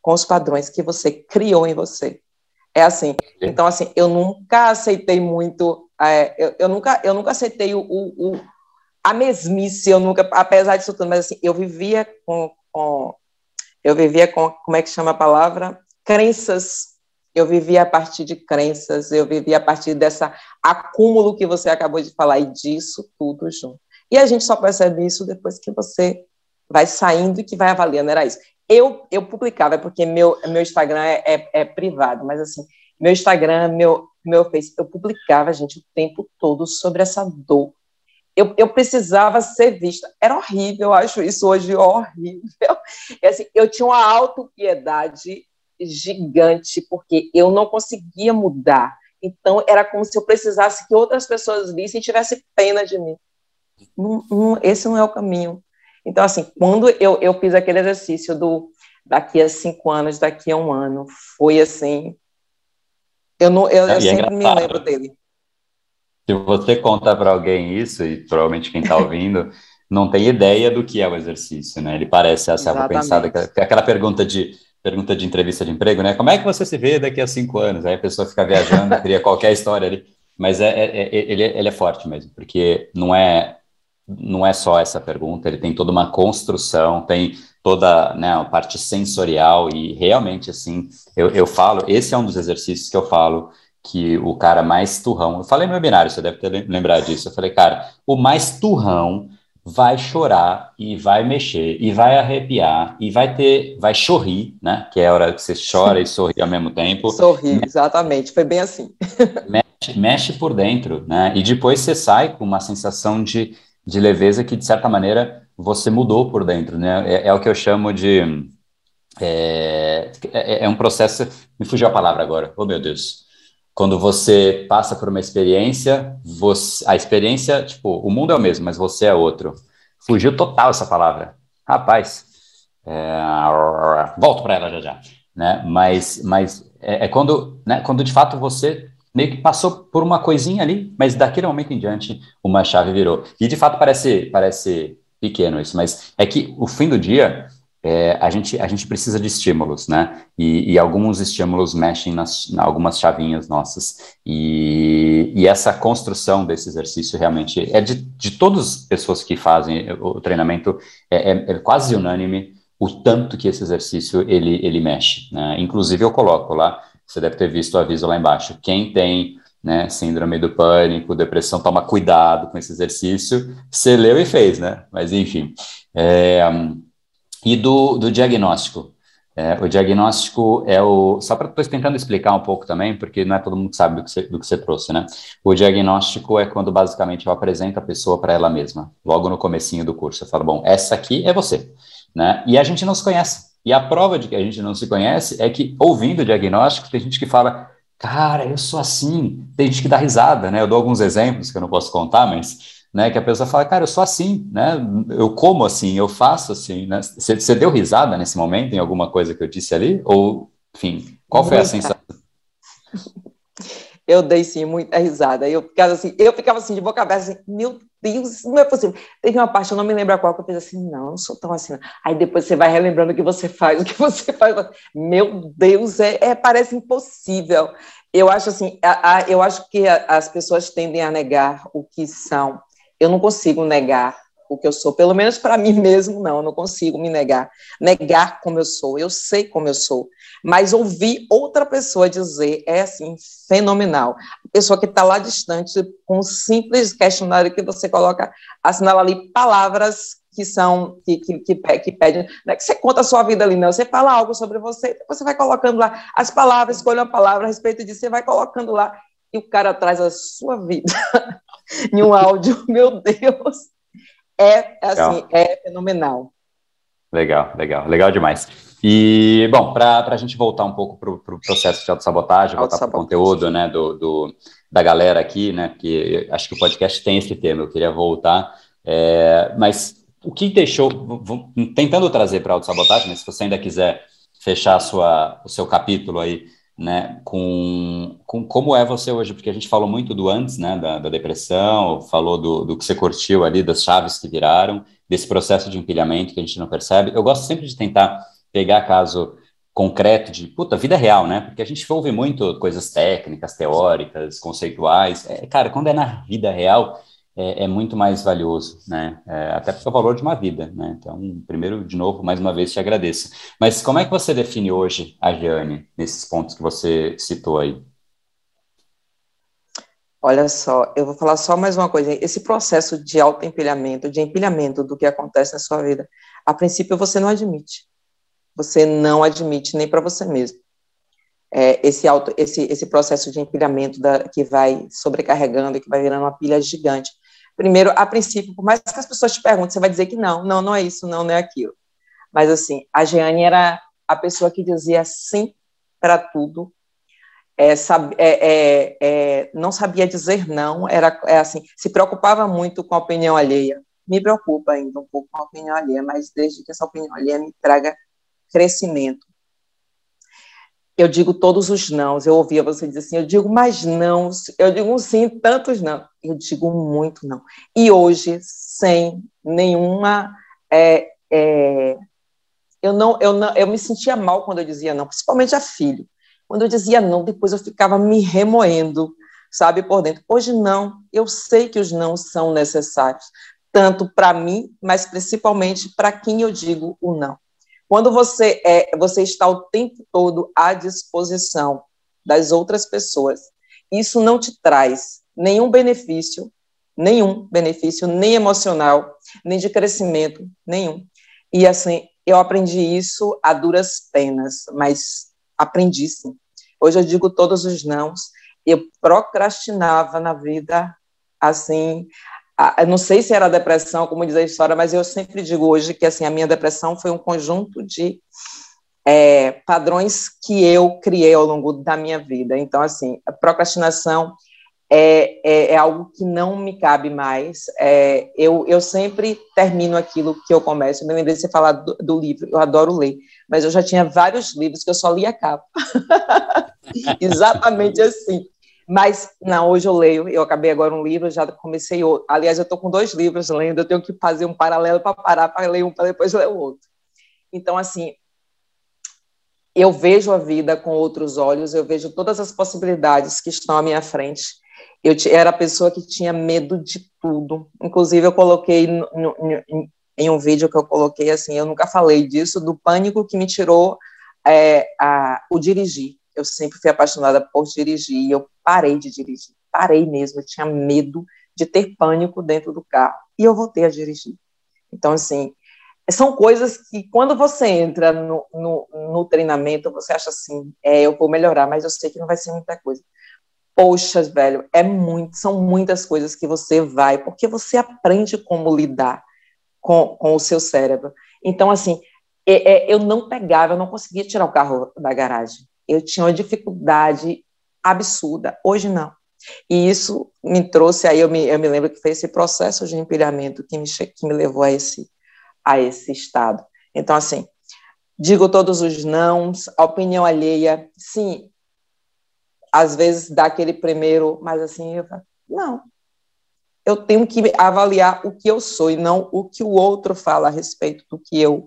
com os padrões que você criou em você. É assim. Então, assim, eu nunca aceitei muito é, eu, eu, nunca, eu nunca aceitei o, o, o, a mesmice, eu nunca, apesar disso tudo, mas assim, eu vivia com, com, eu vivia com, como é que chama a palavra? Crenças. Eu vivia a partir de crenças, eu vivia a partir dessa acúmulo que você acabou de falar, e disso tudo junto. E a gente só percebe isso depois que você vai saindo e que vai avaliando, era isso. Eu, eu publicava, porque meu, meu Instagram é, é, é privado, mas assim, meu Instagram, meu, meu Face, eu publicava, gente, o tempo todo sobre essa dor. Eu, eu precisava ser vista. Era horrível, eu acho isso hoje horrível. E, assim, eu tinha uma autopiedade gigante, porque eu não conseguia mudar. Então, era como se eu precisasse que outras pessoas vissem e tivessem pena de mim. Não, não, esse não é o caminho. Então, assim, quando eu, eu fiz aquele exercício do daqui a cinco anos, daqui a um ano, foi assim, eu, não, eu, eu é sempre me lembro dele. Se você conta para alguém isso, e provavelmente quem está ouvindo, não tem ideia do que é o exercício, né? Ele parece essa pensada, aquela pergunta de pergunta de entrevista de emprego, né? Como é que você se vê daqui a cinco anos? Aí a pessoa fica viajando, cria qualquer história ali. Mas é, é, é, ele, ele é forte mesmo, porque não é não é só essa pergunta, ele tem toda uma construção, tem toda né, a parte sensorial e realmente, assim, eu, eu falo, esse é um dos exercícios que eu falo que o cara mais turrão, eu falei no webinário, você deve ter lembrado disso, eu falei, cara, o mais turrão vai chorar e vai mexer e vai arrepiar e vai ter, vai sorrir, né? Que é a hora que você chora e sorri ao mesmo tempo. Sorrir, exatamente, foi bem assim. mexe, mexe por dentro, né? E depois você sai com uma sensação de, de leveza que, de certa maneira, você mudou por dentro, né? É, é o que eu chamo de. É, é, é, um processo. Me fugiu a palavra agora, oh meu Deus. Quando você passa por uma experiência, você, a experiência, tipo, o mundo é o mesmo, mas você é outro. Fugiu total essa palavra. Rapaz, é, volto para ela já já. Né? Mas, mas é, é, quando, né, quando de fato você meio que passou por uma coisinha ali, mas daquele momento em diante uma chave virou. E de fato parece, parece pequeno isso, mas é que o fim do dia é, a, gente, a gente precisa de estímulos, né? E, e alguns estímulos mexem nas, em algumas chavinhas nossas. E, e, essa construção desse exercício realmente é de, de todas as pessoas que fazem o treinamento, é, é, é quase unânime o tanto que esse exercício ele, ele mexe. Né? Inclusive, eu coloco lá, você deve ter visto o aviso lá embaixo. Quem tem né, síndrome do pânico, depressão, toma cuidado com esse exercício. Você leu e fez, né? Mas enfim. É, e do, do diagnóstico. É, o diagnóstico é o. Só para estou tentando explicar um pouco também, porque não é todo mundo que sabe do que, você, do que você trouxe, né? O diagnóstico é quando basicamente eu apresento a pessoa para ela mesma, logo no comecinho do curso. Eu falo, bom, essa aqui é você, né? E a gente não se conhece. E a prova de que a gente não se conhece é que, ouvindo o diagnóstico, tem gente que fala, cara, eu sou assim. Tem gente que dá risada, né? Eu dou alguns exemplos que eu não posso contar, mas né? Que a pessoa fala, cara, eu sou assim, né? Eu como assim, eu faço assim, né? Você, você deu risada nesse momento em alguma coisa que eu disse ali? Ou, enfim, qual foi a sensação? Eu dei sim muita risada. Eu ficava assim, eu ficava assim de boca aberta, assim, meu Deus, não é possível. Teve uma parte, eu não me lembro qual, que eu fiz assim, não, eu não sou tão assim. Aí depois você vai relembrando o que você faz, o que você faz. Meu Deus, é, é parece impossível. Eu acho assim, a, a, eu acho que a, as pessoas tendem a negar o que são eu não consigo negar o que eu sou, pelo menos para mim mesmo, não, eu não consigo me negar, negar como eu sou, eu sei como eu sou, mas ouvir outra pessoa dizer é assim, fenomenal. A pessoa que está lá distante, com um simples questionário que você coloca, assinala ali palavras que são, que, que, que, que pedem, não é que você conta a sua vida ali, não, você fala algo sobre você, você vai colocando lá as palavras, escolhe uma palavra a respeito disso, você vai colocando lá, e o cara traz a sua vida em um áudio, meu Deus, é assim, legal. é fenomenal. Legal, legal, legal demais. E, bom, para a gente voltar um pouco para o pro processo de autossabotagem, voltar para o conteúdo né, do, do, da galera aqui, né? Que acho que o podcast tem esse tema, eu queria voltar. É, mas o que deixou, tentando trazer para a autossabotagem, né, se você ainda quiser fechar sua, o seu capítulo aí né, com, com como é você hoje, porque a gente falou muito do antes, né, da, da depressão, falou do, do que você curtiu ali, das chaves que viraram, desse processo de empilhamento que a gente não percebe. Eu gosto sempre de tentar pegar caso concreto de, puta, vida real, né, porque a gente ouve muito coisas técnicas, teóricas, conceituais. É, cara, quando é na vida real, é, é, muito mais valioso, né? É, até porque é o valor de uma vida, né? Então, primeiro, de novo, mais uma vez te agradeço. Mas como é que você define hoje a Giane nesses pontos que você citou aí? Olha só, eu vou falar só mais uma coisa. Esse processo de autoempilhamento, de empilhamento do que acontece na sua vida, a princípio você não admite. Você não admite nem para você mesmo. É, esse, auto, esse, esse processo de empilhamento da, que vai sobrecarregando e que vai virando uma pilha gigante primeiro, a princípio, por mais que as pessoas te perguntem, você vai dizer que não, não, não é isso, não, não é aquilo. Mas, assim, a Jeane era a pessoa que dizia sim para tudo, é, sabe, é, é, é, não sabia dizer não, era é, assim, se preocupava muito com a opinião alheia. Me preocupa ainda um pouco com a opinião alheia, mas desde que essa opinião alheia me traga crescimento, eu digo todos os nãos. Eu ouvia você dizer assim, eu digo mais não, eu digo sim, tantos não. Eu digo muito não. E hoje, sem nenhuma. É, é, eu, não, eu, não, eu me sentia mal quando eu dizia não, principalmente a filho. Quando eu dizia não, depois eu ficava me remoendo, sabe, por dentro. Hoje não, eu sei que os não são necessários, tanto para mim, mas principalmente para quem eu digo o não. Quando você é, você está o tempo todo à disposição das outras pessoas, isso não te traz nenhum benefício, nenhum benefício, nem emocional, nem de crescimento, nenhum. E assim, eu aprendi isso a duras penas, mas aprendi sim. Hoje eu digo todos os nãos. Eu procrastinava na vida, assim, eu não sei se era depressão, como diz a história, mas eu sempre digo hoje que assim a minha depressão foi um conjunto de é, padrões que eu criei ao longo da minha vida. Então, assim, a procrastinação é, é, é algo que não me cabe mais. É, eu, eu sempre termino aquilo que eu começo. Eu me lembrei de você falar do, do, livro, eu adoro ler, mas eu já tinha vários livros que eu só lia a capa. Exatamente assim Mas, não, hoje eu leio, eu acabei agora um livro, já comecei outro. Aliás, eu estou com dois livros lendo, eu tenho que fazer um paralelo para parar para ler um, para depois ler o outro. Então, assim, eu vejo a vida com outros olhos, eu vejo todas as possibilidades que estão à minha frente. Eu era a pessoa que tinha medo de tudo. Inclusive, eu coloquei em um vídeo que eu coloquei assim, eu nunca falei disso, do pânico que me tirou é, a, o dirigir. Eu sempre fui apaixonada por dirigir e eu parei de dirigir. Parei mesmo, eu tinha medo de ter pânico dentro do carro. E eu voltei a dirigir. Então, assim, são coisas que quando você entra no, no, no treinamento, você acha assim, é, eu vou melhorar, mas eu sei que não vai ser muita coisa. Poxa, velho, é muito, são muitas coisas que você vai, porque você aprende como lidar com, com o seu cérebro. Então, assim, é, é, eu não pegava, eu não conseguia tirar o carro da garagem. Eu tinha uma dificuldade absurda. Hoje, não. E isso me trouxe, aí eu me, eu me lembro que foi esse processo de empilhamento que me, que me levou a esse, a esse estado. Então, assim, digo todos os nãos, a opinião alheia, sim, às vezes dá aquele primeiro, mas assim, eu falo, não, eu tenho que avaliar o que eu sou e não o que o outro fala a respeito do que eu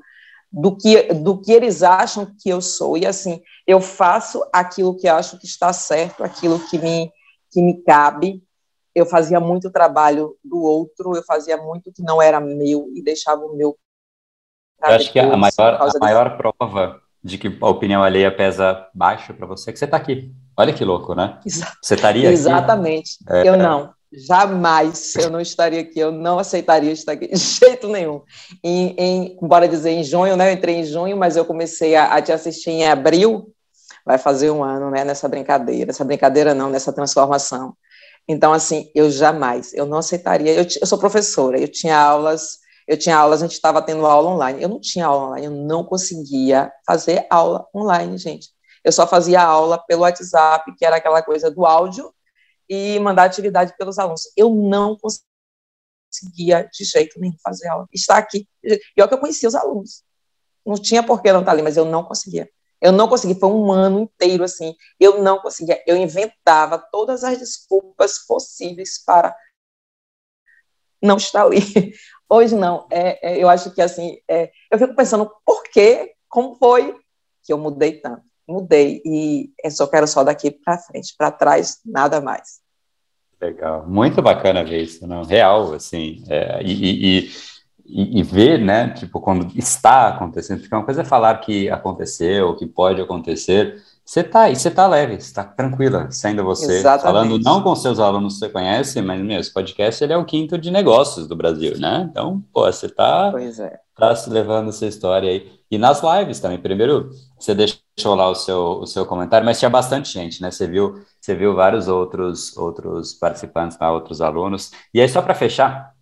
do que do que eles acham que eu sou. E assim eu faço aquilo que acho que está certo aquilo que me que me cabe. Eu fazia muito trabalho do outro eu fazia muito que não era meu e deixava o meu eu acho que a maior a maior prova de que a opinião alheia pesa baixo para você é que você está aqui. Olha que louco né? Você estaria exatamente. Aqui? eu é... não Jamais eu não estaria aqui, eu não aceitaria estar aqui de jeito nenhum. Em, em, bora dizer em junho, né? Eu entrei em junho, mas eu comecei a, a te assistir em abril, vai fazer um ano, né? Nessa brincadeira, essa brincadeira não, nessa transformação. Então, assim, eu jamais, eu não aceitaria. Eu, eu sou professora, eu tinha aulas, eu tinha aulas, a gente estava tendo aula online. Eu não tinha aula online, eu não conseguia fazer aula online, gente. Eu só fazia aula pelo WhatsApp, que era aquela coisa do áudio e mandar atividade pelos alunos. Eu não conseguia de jeito nenhum fazer aula. Estar aqui, e olha que eu conhecia os alunos. Não tinha por que não estar ali, mas eu não conseguia. Eu não consegui, foi um ano inteiro assim. Eu não conseguia. Eu inventava todas as desculpas possíveis para não estar ali. Hoje não. É, é eu acho que assim, é, eu fico pensando por quê, como foi que eu mudei tanto mudei e eu só quero só daqui para frente, para trás nada mais. Legal, muito bacana ver isso, não? Real, assim, é, e, e, e, e, ver, né, tipo, quando está acontecendo, porque uma coisa é falar que aconteceu, que pode acontecer, você tá e você tá leve, você tá tranquila, sendo você, Exatamente. falando não com seus alunos que você conhece, mas, meu, esse podcast, ele é o quinto de negócios do Brasil, né? Então, pô, você tá, pois é. tá se levando essa história aí. E nas lives também, primeiro, você deixou lá o seu, o seu comentário, mas tinha bastante gente, né? Você viu, você viu vários outros, outros participantes, tá? outros alunos. E aí, só para fechar,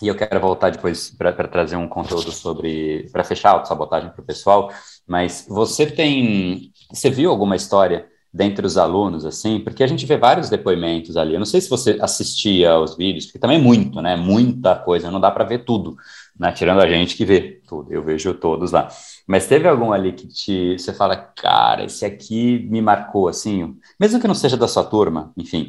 e eu quero voltar depois para trazer um conteúdo sobre, para fechar a autossabotagem para o pessoal, mas você tem, você viu alguma história dentre os alunos, assim, porque a gente vê vários depoimentos ali, eu não sei se você assistia aos vídeos, porque também é muito, né, muita coisa, não dá para ver tudo, né, tirando a gente que vê tudo, eu vejo todos lá, mas teve algum ali que te, você fala, cara, esse aqui me marcou, assim, mesmo que não seja da sua turma, enfim,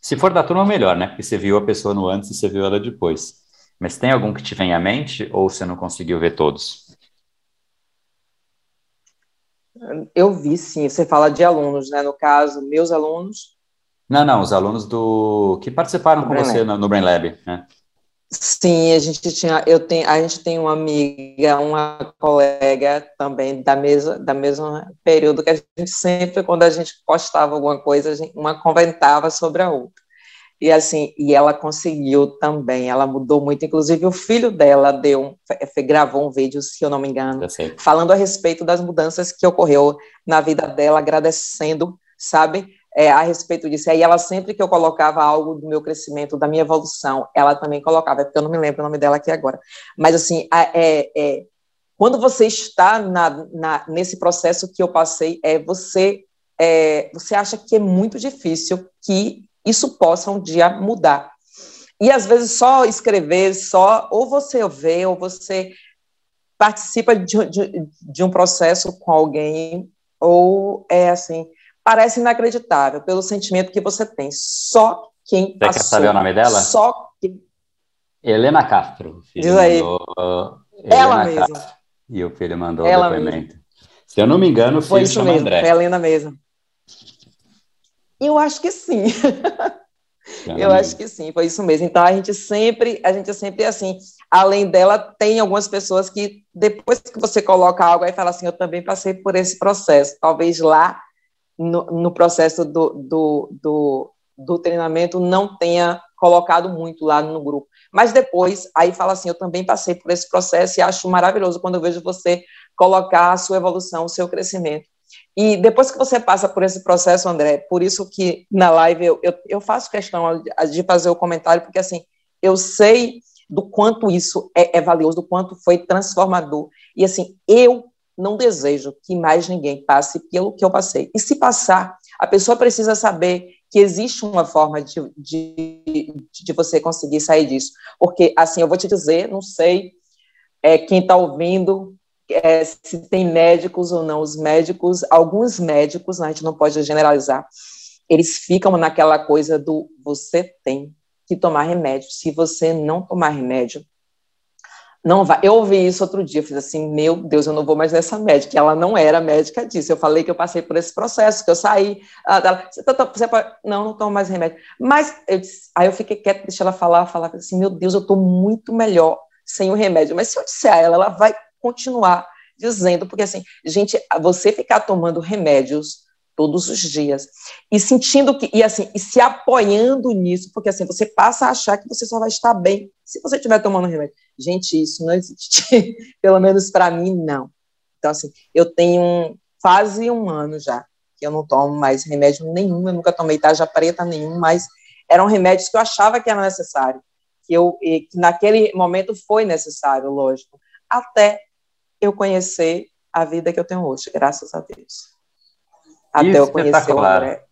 se for da turma, melhor, né, porque você viu a pessoa no antes e você viu ela depois, mas tem algum que te vem à mente ou você não conseguiu ver todos? Eu vi, sim. Você fala de alunos, né? No caso, meus alunos. Não, não, os alunos do que participaram com você no, no Brain Lab, né? Sim, a gente tinha, eu tenho, a gente tem uma amiga, uma colega também da mesma, da mesma período que a gente sempre, quando a gente postava alguma coisa, gente, uma comentava sobre a outra. E assim, e ela conseguiu também, ela mudou muito, inclusive o filho dela deu, gravou um vídeo, se eu não me engano, falando a respeito das mudanças que ocorreu na vida dela, agradecendo, sabe, é, a respeito disso. E aí ela sempre que eu colocava algo do meu crescimento, da minha evolução, ela também colocava, é porque eu não me lembro o nome dela aqui agora. Mas assim, é, é quando você está na, na, nesse processo que eu passei, é você é, você acha que é muito difícil que isso possa um dia mudar. E às vezes só escrever, só ou você vê, ou você participa de, de, de um processo com alguém, ou é assim, parece inacreditável pelo sentimento que você tem. Só quem Você passou, quer saber o nome dela? Só quem... Helena Castro. Diz aí. Mandou, Ela mesma. Castro, e o filho mandou Ela o depoimento. Se eu não me engano, o filho Foi isso chama mesmo, André. Foi Helena mesmo. Eu acho que sim. Eu acho que sim, foi isso mesmo. Então a gente sempre, a gente sempre assim, além dela, tem algumas pessoas que depois que você coloca algo aí fala assim, eu também passei por esse processo. Talvez lá no, no processo do, do, do, do treinamento não tenha colocado muito lá no grupo. Mas depois, aí fala assim, eu também passei por esse processo e acho maravilhoso quando eu vejo você colocar a sua evolução, o seu crescimento. E depois que você passa por esse processo, André, por isso que na live eu, eu, eu faço questão de fazer o comentário, porque assim, eu sei do quanto isso é, é valioso, do quanto foi transformador. E assim, eu não desejo que mais ninguém passe pelo que eu passei. E se passar, a pessoa precisa saber que existe uma forma de, de, de você conseguir sair disso. Porque, assim, eu vou te dizer, não sei é, quem está ouvindo, é, se tem médicos ou não. Os médicos, alguns médicos, né, a gente não pode generalizar, eles ficam naquela coisa do você tem que tomar remédio. Se você não tomar remédio, não vai. Eu ouvi isso outro dia, fiz assim, meu Deus, eu não vou mais nessa médica. Ela não era médica disso. Eu falei que eu passei por esse processo, que eu saí. Ela, você, tá, você pode... Não, não tomo mais remédio. Mas eu disse, aí eu fiquei quieta, deixei ela falar, falar assim, meu Deus, eu estou muito melhor sem o remédio. Mas se eu disser a ela, ela vai continuar dizendo, porque assim, gente, você ficar tomando remédios todos os dias e sentindo que e assim e se apoiando nisso, porque assim você passa a achar que você só vai estar bem se você estiver tomando remédio. Gente, isso não existe, pelo menos para mim não. Então assim, eu tenho quase um ano já que eu não tomo mais remédio nenhum, eu nunca tomei tarja preta nenhum, mas eram remédios que eu achava que era necessário, que eu que naquele momento foi necessário, lógico, até eu conhecer a vida que eu tenho hoje, graças a Deus. Até eu conhecer o André.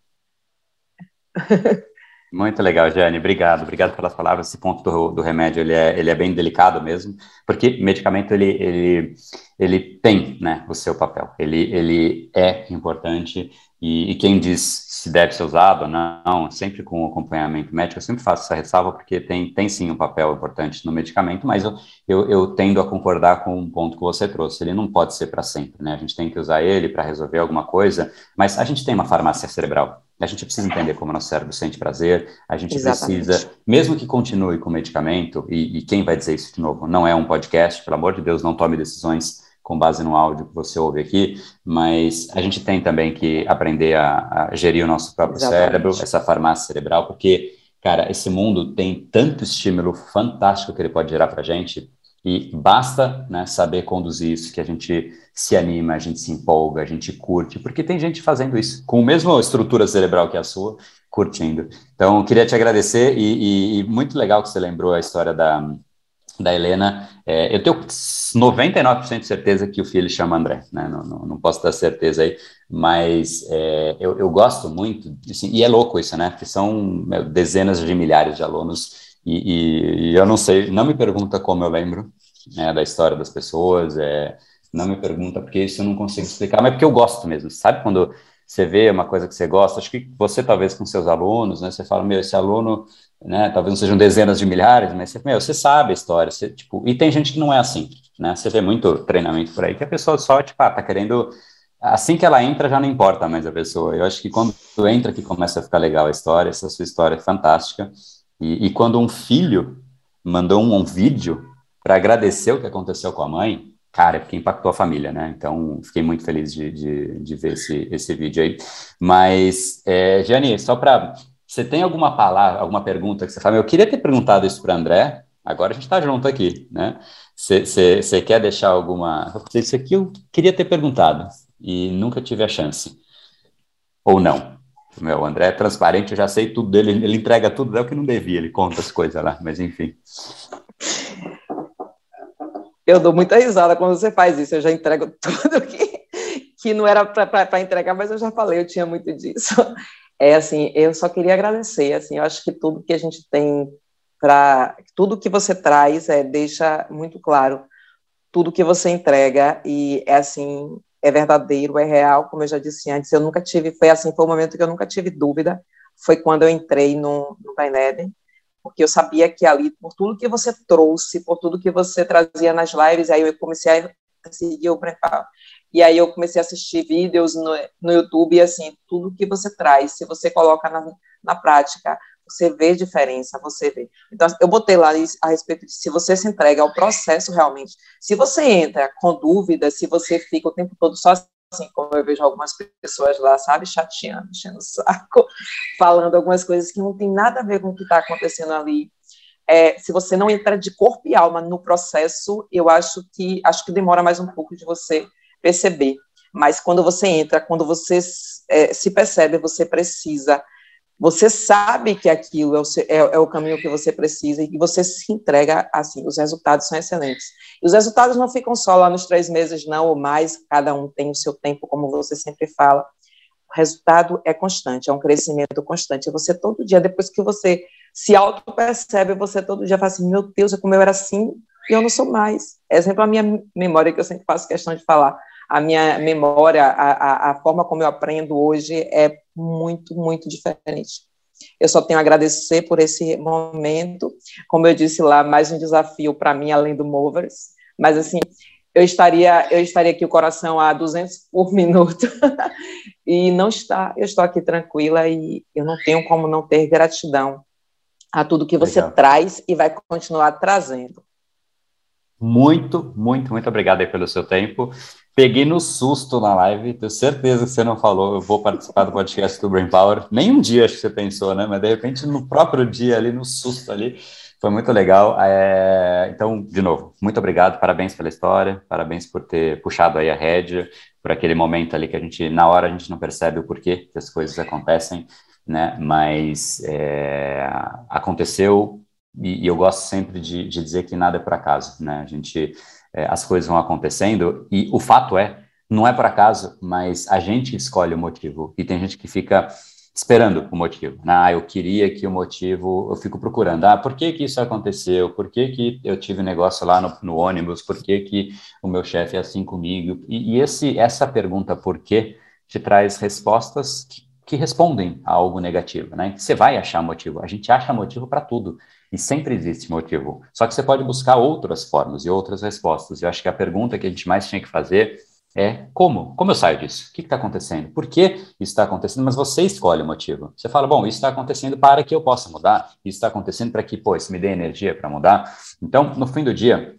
Muito legal, Jane. Obrigado, obrigado pelas palavras. Esse ponto do, do remédio ele é, ele é bem delicado mesmo, porque medicamento ele, ele, ele tem né, o seu papel, ele, ele é importante e, e, quem diz se deve ser usado ou não, sempre com acompanhamento médico, eu sempre faço essa ressalva porque tem, tem sim um papel importante no medicamento, mas eu, eu, eu tendo a concordar com um ponto que você trouxe, ele não pode ser para sempre, né? A gente tem que usar ele para resolver alguma coisa, mas a gente tem uma farmácia cerebral, a gente precisa entender como nosso cérebro sente prazer, a gente Exatamente. precisa, mesmo que continue com o medicamento, e, e quem vai dizer isso de novo? Não é um podcast, pelo amor de Deus, não tome decisões com base no áudio que você ouve aqui, mas a gente tem também que aprender a, a gerir o nosso próprio Exatamente. cérebro, essa farmácia cerebral, porque, cara, esse mundo tem tanto estímulo fantástico que ele pode gerar para a gente, e basta né, saber conduzir isso, que a gente se anima, a gente se empolga, a gente curte, porque tem gente fazendo isso, com a mesma estrutura cerebral que a sua, curtindo. Então, queria te agradecer, e, e, e muito legal que você lembrou a história da, da Helena, é, eu tenho 99% de certeza que o filho chama André, né? não, não, não posso dar certeza aí, mas é, eu, eu, gosto muito, assim, e é louco isso, né? Porque são dezenas de milhares de alunos, e, e, e, eu não sei, não me pergunta como eu lembro né, da história das pessoas, é, não me pergunta, porque isso eu não consigo explicar, mas porque eu gosto mesmo, sabe? Quando você vê uma coisa que você gosta, acho que você talvez com seus alunos, né, você fala, meu, esse aluno né? Talvez não sejam dezenas de milhares, mas você, meu, você sabe a história, você, tipo, e tem gente que não é assim, né? Você vê muito treinamento por aí que a pessoa só, tipo, ah, tá querendo assim que ela entra já não importa mais a pessoa. Eu acho que quando entra que começa a ficar legal a história, essa sua história é fantástica. E, e quando um filho mandou um, um vídeo para agradecer o que aconteceu com a mãe, cara, porque impactou a família, né? Então, fiquei muito feliz de, de, de ver esse, esse vídeo aí. Mas, é, Jane, só para você tem alguma palavra, alguma pergunta que você fala? Eu queria ter perguntado isso para André, agora a gente está junto aqui, né? Você quer deixar alguma. Isso aqui eu queria ter perguntado e nunca tive a chance. Ou não? Meu, o André é transparente, eu já sei tudo dele, ele entrega tudo, é o que não devia, ele conta as coisas lá, mas enfim. Eu dou muita risada quando você faz isso, eu já entrego tudo que, que não era para entregar, mas eu já falei, eu tinha muito disso. É assim, eu só queria agradecer, assim, eu acho que tudo que a gente tem para tudo que você traz é deixa muito claro tudo que você entrega e é assim, é verdadeiro, é real, como eu já disse antes, eu nunca tive, foi assim, foi um momento que eu nunca tive dúvida, foi quando eu entrei no, no Brain porque eu sabia que ali, por tudo que você trouxe, por tudo que você trazia nas lives, aí eu comecei a seguir o Preparo. E aí eu comecei a assistir vídeos no, no YouTube, e assim, tudo que você traz, se você coloca na, na prática, você vê diferença, você vê. Então, eu botei lá a respeito de se você se entrega ao processo realmente. Se você entra com dúvida, se você fica o tempo todo só assim, como eu vejo algumas pessoas lá, sabe, chateando, enchendo o saco, falando algumas coisas que não tem nada a ver com o que está acontecendo ali. É, se você não entra de corpo e alma no processo, eu acho que acho que demora mais um pouco de você perceber. Mas quando você entra, quando você é, se percebe, você precisa você sabe que aquilo é o, é, é o, caminho que você precisa e que você se entrega assim, os resultados são excelentes. E os resultados não ficam só lá nos três meses, não, ou mais, cada um tem o seu tempo, como você sempre fala. O resultado é constante, é um crescimento constante. Você todo dia, depois que você se auto-percebe, você todo dia fala assim, meu Deus, como eu era assim, e eu não sou mais. É sempre a minha memória que eu sempre faço questão de falar a minha memória, a, a, a, forma como eu aprendo hoje é muito, muito diferente. Eu só tenho a agradecer por esse momento. Como eu disse lá, mais um desafio para mim, além do Movers. Mas, assim, eu estaria, eu estaria aqui o coração a 200 por minuto. e não está. Eu estou aqui tranquila e eu não tenho como não ter gratidão a tudo que você Legal. traz e vai continuar trazendo. Muito, muito, muito obrigado pelo seu tempo. Peguei no susto na live, tenho certeza que você não falou, eu vou participar do podcast do Brain Power. Nem um dia acho que você pensou, né? Mas de repente no próprio dia ali, no susto ali, foi muito legal. É... Então, de novo, muito obrigado, parabéns pela história, parabéns por ter puxado aí a rédea, por aquele momento ali que a gente, na hora, a gente não percebe o porquê que as coisas acontecem, né? Mas é... aconteceu e, e, eu gosto sempre de, de dizer que nada é por acaso, né? A gente é, as coisas vão acontecendo, e o fato é, não é por acaso, mas a gente escolhe o motivo, e tem gente que fica esperando o motivo. Ah, eu queria que o motivo, eu fico procurando, ah, por que que isso aconteceu? Por que que eu tive negócio lá no, no ônibus? Por que que o meu chefe é assim comigo? E, e, esse, essa pergunta por quê te traz respostas que, que respondem a algo negativo, né? Você vai achar motivo. A gente acha motivo para tudo. E sempre existe motivo. Só que você pode buscar outras formas e outras respostas. Eu acho que a pergunta que a gente mais tinha que fazer é como? Como eu saio disso? O que está acontecendo? Por que isso está acontecendo? Mas você escolhe o motivo. Você fala, bom, isso está acontecendo para que eu possa mudar. Isso está acontecendo para que, pô, isso me dê energia para mudar. Então, no fim do dia,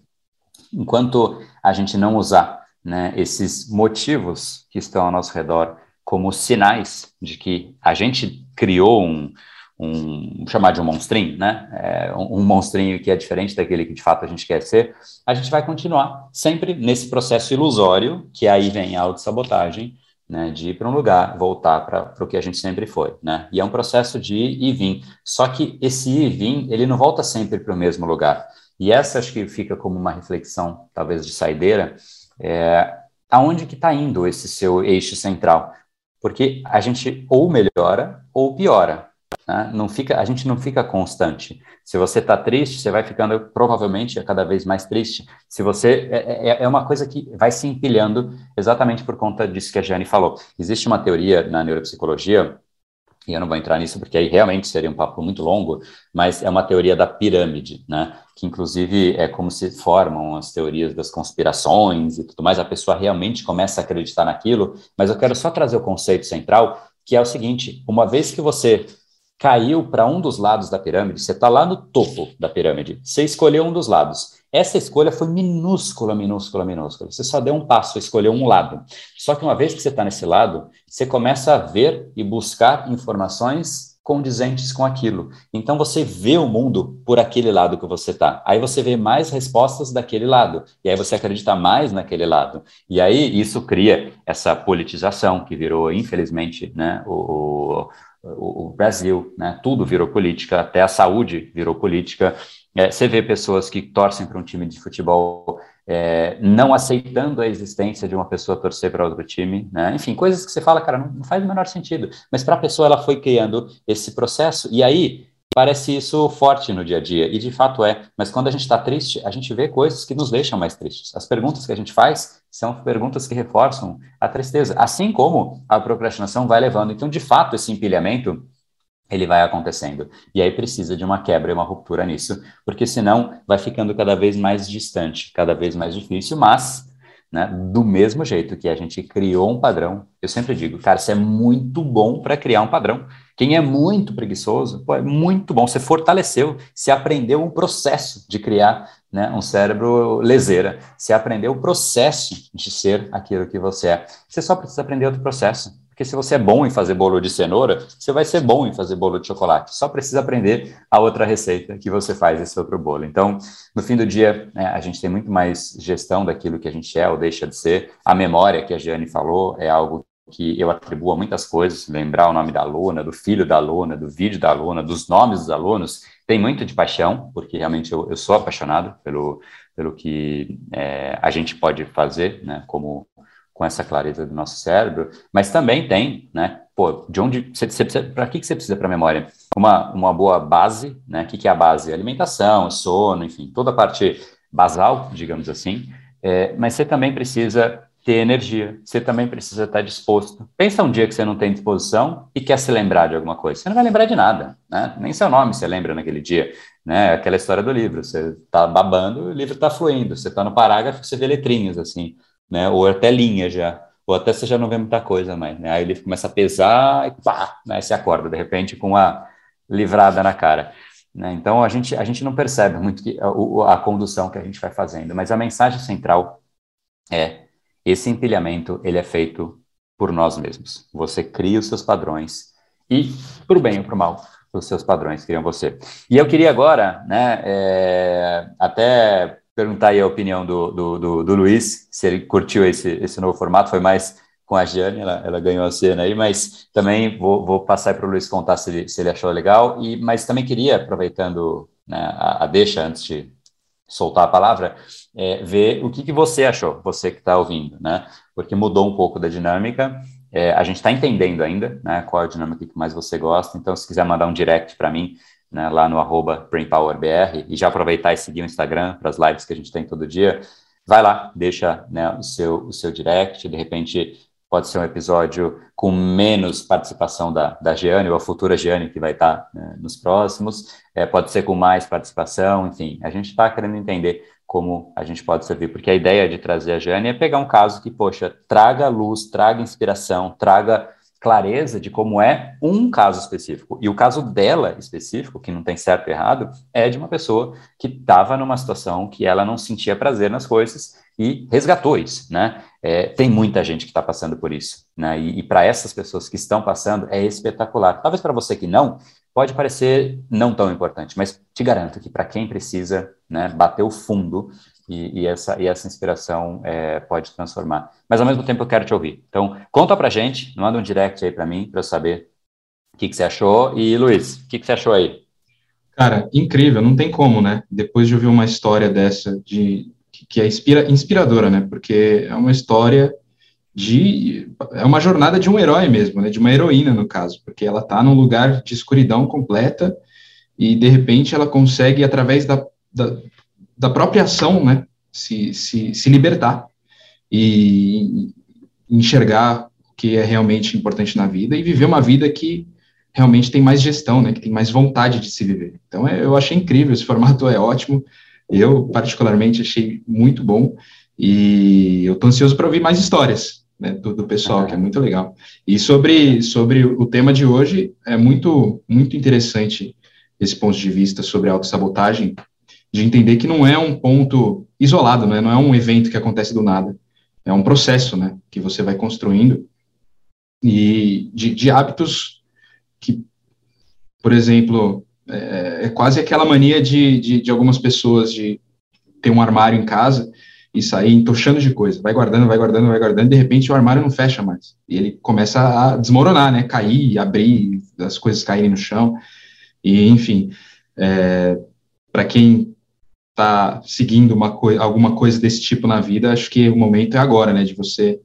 enquanto a gente não usar né, esses motivos que estão ao nosso redor como sinais de que a gente criou um, um chamar de um monstrinho, né? É, um, um monstrinho que é diferente daquele que de fato a gente quer ser, a gente vai continuar sempre nesse processo ilusório, que aí vem a autossabotagem, né, de ir para um lugar, voltar para o que a gente sempre foi, né? E é um processo de ir e vir. Só que esse ir e vir, ele não volta sempre para o mesmo lugar. E essa acho que fica como uma reflexão, talvez de saideira, é, aonde que está indo esse seu eixo central? Porque a gente ou melhora ou piora. Né? Não fica, a gente não fica constante. Se você está triste, você vai ficando provavelmente cada vez mais triste. Se você é, é, é, uma coisa que vai se empilhando exatamente por conta disso que a Jane falou. Existe uma teoria na neuropsicologia e eu não vou entrar nisso porque aí realmente seria um papo muito longo, mas é uma teoria da pirâmide, né? Que inclusive é como se formam as teorias das conspirações e tudo mais. A pessoa realmente começa a acreditar naquilo, mas eu quero só trazer o conceito central, que é o seguinte: uma vez que você caiu para um dos lados da pirâmide, você está lá no topo da pirâmide, você escolheu um dos lados. Essa escolha foi minúscula, minúscula, minúscula. Você só deu um passo, escolheu um lado. Só que uma vez que você está nesse lado, você começa a ver e buscar informações condizentes com aquilo. Então você vê o mundo por aquele lado que você está. Aí você vê mais respostas daquele lado. E aí você acredita mais naquele lado. E aí isso cria essa politização que virou, infelizmente, né, o, o, o Brasil, né? Tudo virou política, até a saúde virou política. É, você vê pessoas que torcem para um time de futebol é, não aceitando a existência de uma pessoa torcer para outro time, né? Enfim, coisas que você fala, cara, não, não faz o menor sentido. Mas para a pessoa, ela foi criando esse processo, e aí Parece isso forte no dia a dia, e de fato é, mas quando a gente está triste, a gente vê coisas que nos deixam mais tristes. As perguntas que a gente faz são perguntas que reforçam a tristeza, assim como a procrastinação vai levando. Então, de fato, esse empilhamento ele vai acontecendo. E aí precisa de uma quebra e uma ruptura nisso, porque senão vai ficando cada vez mais distante, cada vez mais difícil, mas né, do mesmo jeito que a gente criou um padrão, eu sempre digo, cara, isso é muito bom para criar um padrão. Quem é muito preguiçoso, pô, é muito bom. Você fortaleceu, você aprendeu um processo de criar né, um cérebro leseira. Você aprendeu o processo de ser aquilo que você é. Você só precisa aprender outro processo. Porque se você é bom em fazer bolo de cenoura, você vai ser bom em fazer bolo de chocolate. Só precisa aprender a outra receita que você faz esse outro bolo. Então, no fim do dia, né, a gente tem muito mais gestão daquilo que a gente é ou deixa de ser. A memória que a Giane falou é algo que eu atribuo a muitas coisas, lembrar o nome da aluna, do filho da aluna, do vídeo da aluna, dos nomes dos alunos, tem muito de paixão, porque realmente eu, eu sou apaixonado pelo, pelo que é, a gente pode fazer, né, como com essa clareza do nosso cérebro, mas também tem, né, pô, de onde, para que, que você precisa para memória? Uma, uma boa base, né, o que, que é a base? Alimentação, sono, enfim, toda a parte basal, digamos assim, é, mas você também precisa ter energia, você também precisa estar disposto. Pensa um dia que você não tem disposição e quer se lembrar de alguma coisa. Você não vai lembrar de nada, né? Nem seu nome você lembra naquele dia, né? Aquela história do livro, você está babando, o livro está fluindo, você está no parágrafo, você vê letrinhas assim, né? Ou até linha já, ou até você já não vê muita coisa mais, né? Aí livro começa a pesar e pá, né? Você acorda de repente com uma livrada na cara. Né? Então a gente, a gente não percebe muito que, a, a condução que a gente vai fazendo, mas a mensagem central é esse empilhamento, ele é feito por nós mesmos. Você cria os seus padrões e, para o bem ou para o mal, os seus padrões criam você. E eu queria agora, né, é, até perguntar aí a opinião do, do, do, do, Luiz, se ele curtiu esse, esse novo formato, foi mais com a Giane, ela, ela ganhou a cena aí, mas também vou, vou passar para o Luiz contar se ele, se ele achou legal, e, mas também queria, aproveitando né, a, a deixa antes de soltar a palavra, é, ver o que, que você achou, você que está ouvindo, né? Porque mudou um pouco da dinâmica. É, a gente está entendendo ainda, né? Qual é a dinâmica que mais você gosta. Então, se quiser mandar um direct para mim, né, lá no arroba BrainPowerBR. E já aproveitar e seguir o Instagram para as lives que a gente tem todo dia, vai lá, deixa né, o, seu, o seu direct, de repente pode ser um episódio com menos participação da, da Giane, ou a futura Giane, que vai estar né, nos próximos, é, pode ser com mais participação, enfim, a gente está querendo entender como a gente pode servir, porque a ideia de trazer a Giane é pegar um caso que, poxa, traga luz, traga inspiração, traga clareza de como é um caso específico. E o caso dela específico, que não tem certo e errado, é de uma pessoa que estava numa situação que ela não sentia prazer nas coisas e resgatou isso, né? É, tem muita gente que está passando por isso, né? E, e para essas pessoas que estão passando, é espetacular. Talvez para você que não, pode parecer não tão importante, mas te garanto que para quem precisa, né, bater o fundo e, e, essa, e essa inspiração é, pode transformar. Mas ao mesmo tempo eu quero te ouvir. Então, conta pra gente, manda um direct aí para mim, para eu saber o que, que, você achou. E Luiz, o que, que você achou aí? Cara, incrível, não tem como, né? Depois de ouvir uma história dessa, de que é inspira, inspiradora, né? Porque é uma história de é uma jornada de um herói mesmo, né? De uma heroína no caso, porque ela tá num lugar de escuridão completa e de repente ela consegue através da, da da própria ação, né, se, se, se libertar e enxergar o que é realmente importante na vida e viver uma vida que realmente tem mais gestão, né, que tem mais vontade de se viver. Então, é, eu achei incrível, esse formato é ótimo, eu particularmente achei muito bom e eu estou ansioso para ouvir mais histórias né, do, do, pessoal, que é muito legal. E sobre, sobre o tema de hoje, é muito, muito interessante esse ponto de vista sobre autossabotagem, de entender que não é um ponto isolado, né? não é um evento que acontece do nada, é um processo né? que você vai construindo e de, de hábitos que, por exemplo, é, é quase aquela mania de, de, de, algumas pessoas de ter um armário em casa e sair entochando de coisa, vai guardando, vai guardando, vai guardando, de repente o armário não fecha mais, e ele começa a desmoronar, né, cair, abrir, as coisas caírem no chão, e enfim, é, para quem está seguindo uma coi alguma coisa desse tipo na vida, acho que o momento é agora, né, de você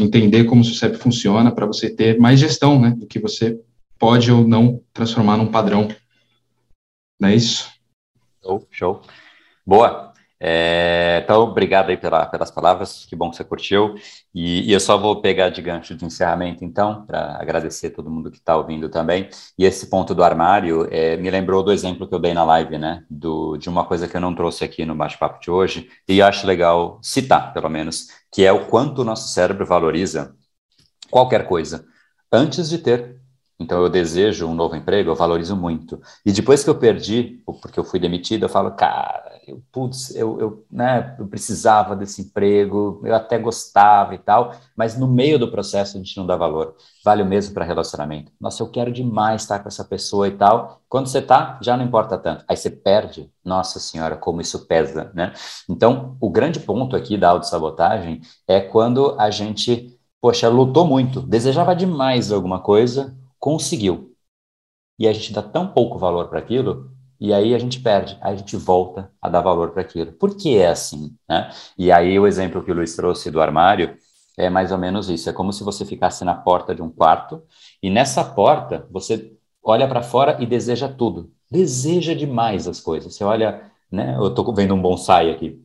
entender como o cérebro funciona para você ter mais gestão, né, do que você pode ou não transformar num padrão. Não é isso? Show, show. Boa. É, então, obrigado aí pela, pelas palavras, que bom que você curtiu. E, e eu só vou pegar de gancho de encerramento, então, para agradecer todo mundo que está ouvindo também. E esse ponto do armário é, me lembrou do exemplo que eu dei na live, né? Do, de uma coisa que eu não trouxe aqui no bate-papo de hoje, e acho legal citar, pelo menos, que é o quanto o nosso cérebro valoriza qualquer coisa antes de ter então eu desejo um novo emprego, eu valorizo muito. E depois que eu perdi, porque eu fui demitido, eu falo, cara, eu, putz, eu, eu, né, eu precisava desse emprego, eu até gostava e tal, mas no meio do processo a gente não dá valor. Vale o mesmo para relacionamento. Nossa, eu quero demais estar com essa pessoa e tal. Quando você tá, já não importa tanto. Aí você perde, nossa senhora, como isso pesa, né? Então, o grande ponto aqui da autossabotagem é quando a gente, poxa, lutou muito, desejava demais alguma coisa, conseguiu. E a gente dá tão pouco valor para aquilo, e aí a gente perde, aí a gente volta a dar valor para aquilo. Por que é assim? Né? E aí o exemplo que o Luiz trouxe do armário é mais ou menos isso. É como se você ficasse na porta de um quarto, e nessa porta você olha para fora e deseja tudo. Deseja demais as coisas. Você olha, né? Eu estou vendo um bonsai aqui.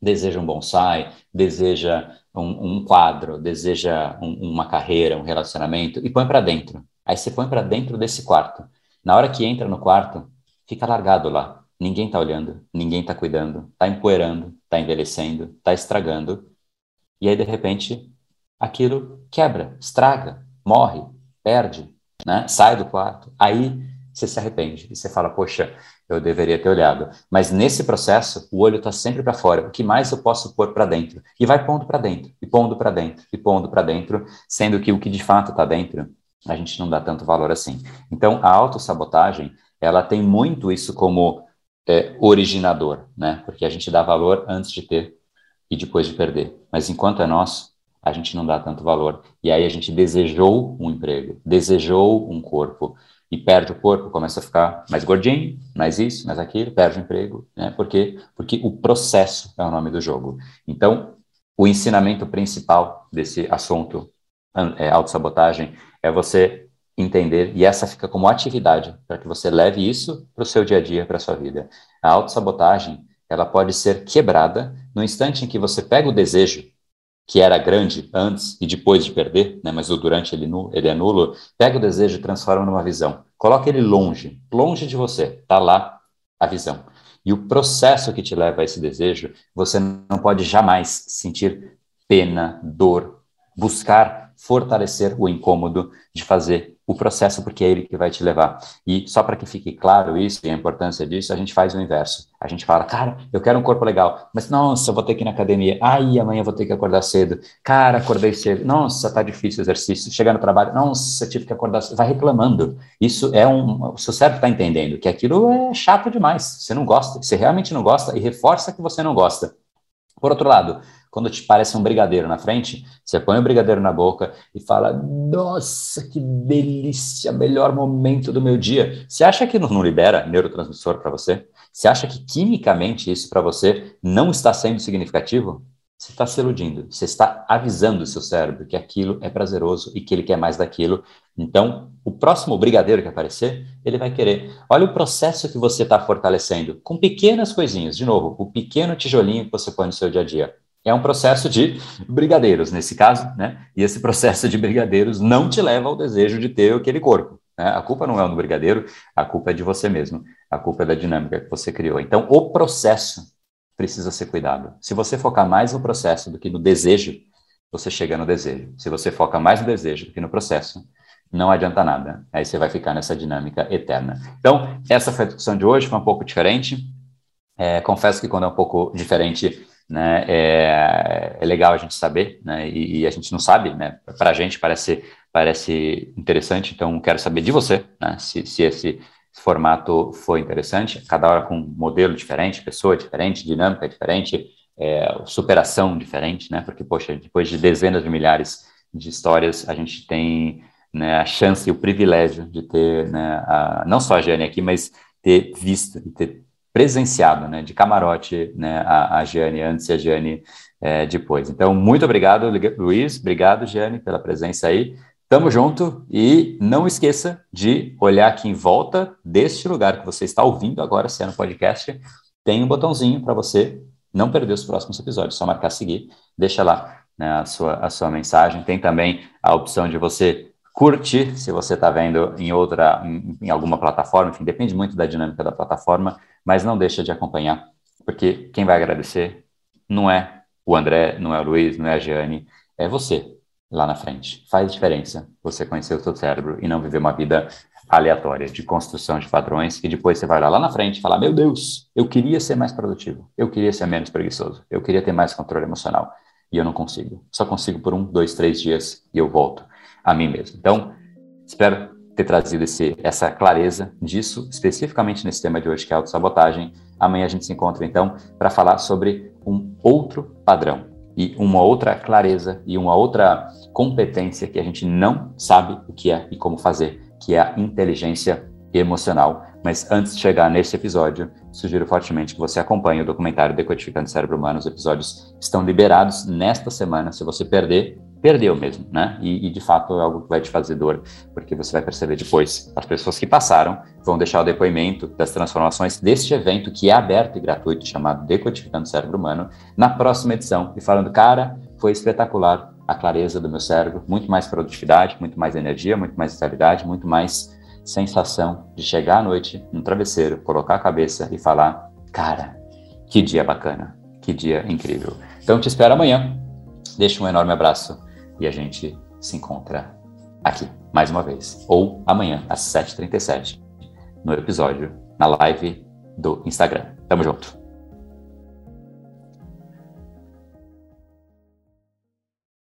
Deseja um bonsai, deseja um, um quadro, deseja um, uma carreira, um relacionamento, e põe para dentro. Aí você põe para dentro desse quarto. Na hora que entra no quarto, fica largado lá. Ninguém está olhando, ninguém está cuidando, está empoeirando, está envelhecendo, está estragando. E aí, de repente, aquilo quebra, estraga, morre, perde, né? sai do quarto. Aí você se arrepende e você fala, poxa, eu deveria ter olhado. Mas nesse processo, o olho está sempre para fora. O que mais eu posso pôr para dentro? E vai pondo para dentro, e pondo para dentro, e pondo para dentro, sendo que o que de fato está dentro a gente não dá tanto valor assim. Então, a autossabotagem, ela tem muito isso como é, originador, né? Porque a gente dá valor antes de ter e depois de perder. Mas enquanto é nosso, a gente não dá tanto valor. E aí a gente desejou um emprego, desejou um corpo, e perde o corpo, começa a ficar mais gordinho, mais isso, mais aquilo, perde o emprego, né? Por quê? Porque o processo é o nome do jogo. Então, o ensinamento principal desse assunto é, autossabotagem é você entender, e essa fica como atividade, para que você leve isso para o seu dia a dia, para a sua vida. A autossabotagem, ela pode ser quebrada no instante em que você pega o desejo, que era grande antes e depois de perder, né, mas o durante ele, ele é nulo, pega o desejo e transforma numa visão. Coloca ele longe, longe de você, está lá a visão. E o processo que te leva a esse desejo, você não pode jamais sentir pena, dor, buscar fortalecer o incômodo de fazer o processo, porque é ele que vai te levar. E só para que fique claro isso e a importância disso, a gente faz o inverso. A gente fala, cara, eu quero um corpo legal, mas nossa, eu vou ter que ir na academia. Ai, amanhã eu vou ter que acordar cedo. Cara, acordei cedo. Nossa, tá difícil o exercício. Chegar no trabalho, nossa, tive que acordar cedo. Vai reclamando. Isso é um. O seu cérebro está entendendo que aquilo é chato demais. Você não gosta, você realmente não gosta e reforça que você não gosta. Por outro lado, quando te parece um brigadeiro na frente, você põe o brigadeiro na boca e fala: Nossa, que delícia, melhor momento do meu dia. Você acha que não libera neurotransmissor para você? Você acha que quimicamente isso para você não está sendo significativo? Você está se iludindo, você está avisando o seu cérebro que aquilo é prazeroso e que ele quer mais daquilo. Então, o próximo brigadeiro que aparecer, ele vai querer. Olha o processo que você está fortalecendo com pequenas coisinhas. De novo, o pequeno tijolinho que você põe no seu dia a dia. É um processo de brigadeiros, nesse caso, né? E esse processo de brigadeiros não te leva ao desejo de ter aquele corpo. Né? A culpa não é do brigadeiro, a culpa é de você mesmo, a culpa é da dinâmica que você criou. Então, o processo precisa ser cuidado. Se você focar mais no processo do que no desejo, você chega no desejo. Se você foca mais no desejo do que no processo, não adianta nada. Aí você vai ficar nessa dinâmica eterna. Então, essa foi a discussão de hoje, foi um pouco diferente. É, confesso que quando é um pouco diferente, né, é, é, legal a gente saber, né, e, e a gente não sabe, né, para a gente parece, parece interessante, então quero saber de você, né, se, se esse formato foi interessante, cada hora com um modelo diferente, pessoa diferente, dinâmica diferente, é, superação diferente, né, porque, poxa, depois de dezenas de milhares de histórias, a gente tem né, a chance e o privilégio de ter, né, a, não só a Jane aqui, mas ter visto e ter presenciado, né, de camarote, né, a, a Giane antes e a Giane é, depois. Então, muito obrigado, Luiz, obrigado, Giane, pela presença aí. Tamo junto e não esqueça de olhar aqui em volta deste lugar que você está ouvindo agora, se é no podcast, tem um botãozinho para você não perder os próximos episódios, só marcar seguir, deixa lá né, a, sua, a sua mensagem. Tem também a opção de você curtir, se você está vendo em outra, em, em, alguma plataforma, enfim, depende muito da dinâmica da plataforma, mas não deixa de acompanhar, porque quem vai agradecer não é o André, não é o Luiz, não é a Giane, é você, lá na frente. Faz diferença você conhecer o seu cérebro e não viver uma vida aleatória de construção de padrões e depois você vai lá, lá na frente e falar, meu Deus, eu queria ser mais produtivo, eu queria ser menos preguiçoso, eu queria ter mais controle emocional e eu não consigo. Só consigo por um, dois, três dias e eu volto a mim mesmo. Então, espero ter trazido esse, essa clareza disso, especificamente nesse tema de hoje, que é a autossabotagem. Amanhã a gente se encontra, então, para falar sobre um outro padrão e uma outra clareza e uma outra competência que a gente não sabe o que é e como fazer, que é a inteligência emocional. Mas antes de chegar nesse episódio, sugiro fortemente que você acompanhe o documentário Decodificando o Cérebro Humano. Os episódios estão liberados nesta semana. Se você perder, perdeu mesmo, né? E, e, de fato é algo que vai te fazer dor, porque você vai perceber depois. As pessoas que passaram vão deixar o depoimento das transformações deste evento que é aberto e gratuito, chamado Decodificando o Cérebro Humano, na próxima edição, e falando, cara, foi espetacular a clareza do meu cérebro, muito mais produtividade, muito mais energia, muito mais vitalidade, muito mais sensação de chegar à noite no travesseiro, colocar a cabeça e falar, cara, que dia bacana, que dia incrível. Então te espero amanhã. Deixa um enorme abraço e a gente se encontra aqui, mais uma vez, ou amanhã, às 7h37, no episódio, na live do Instagram. Tamo junto!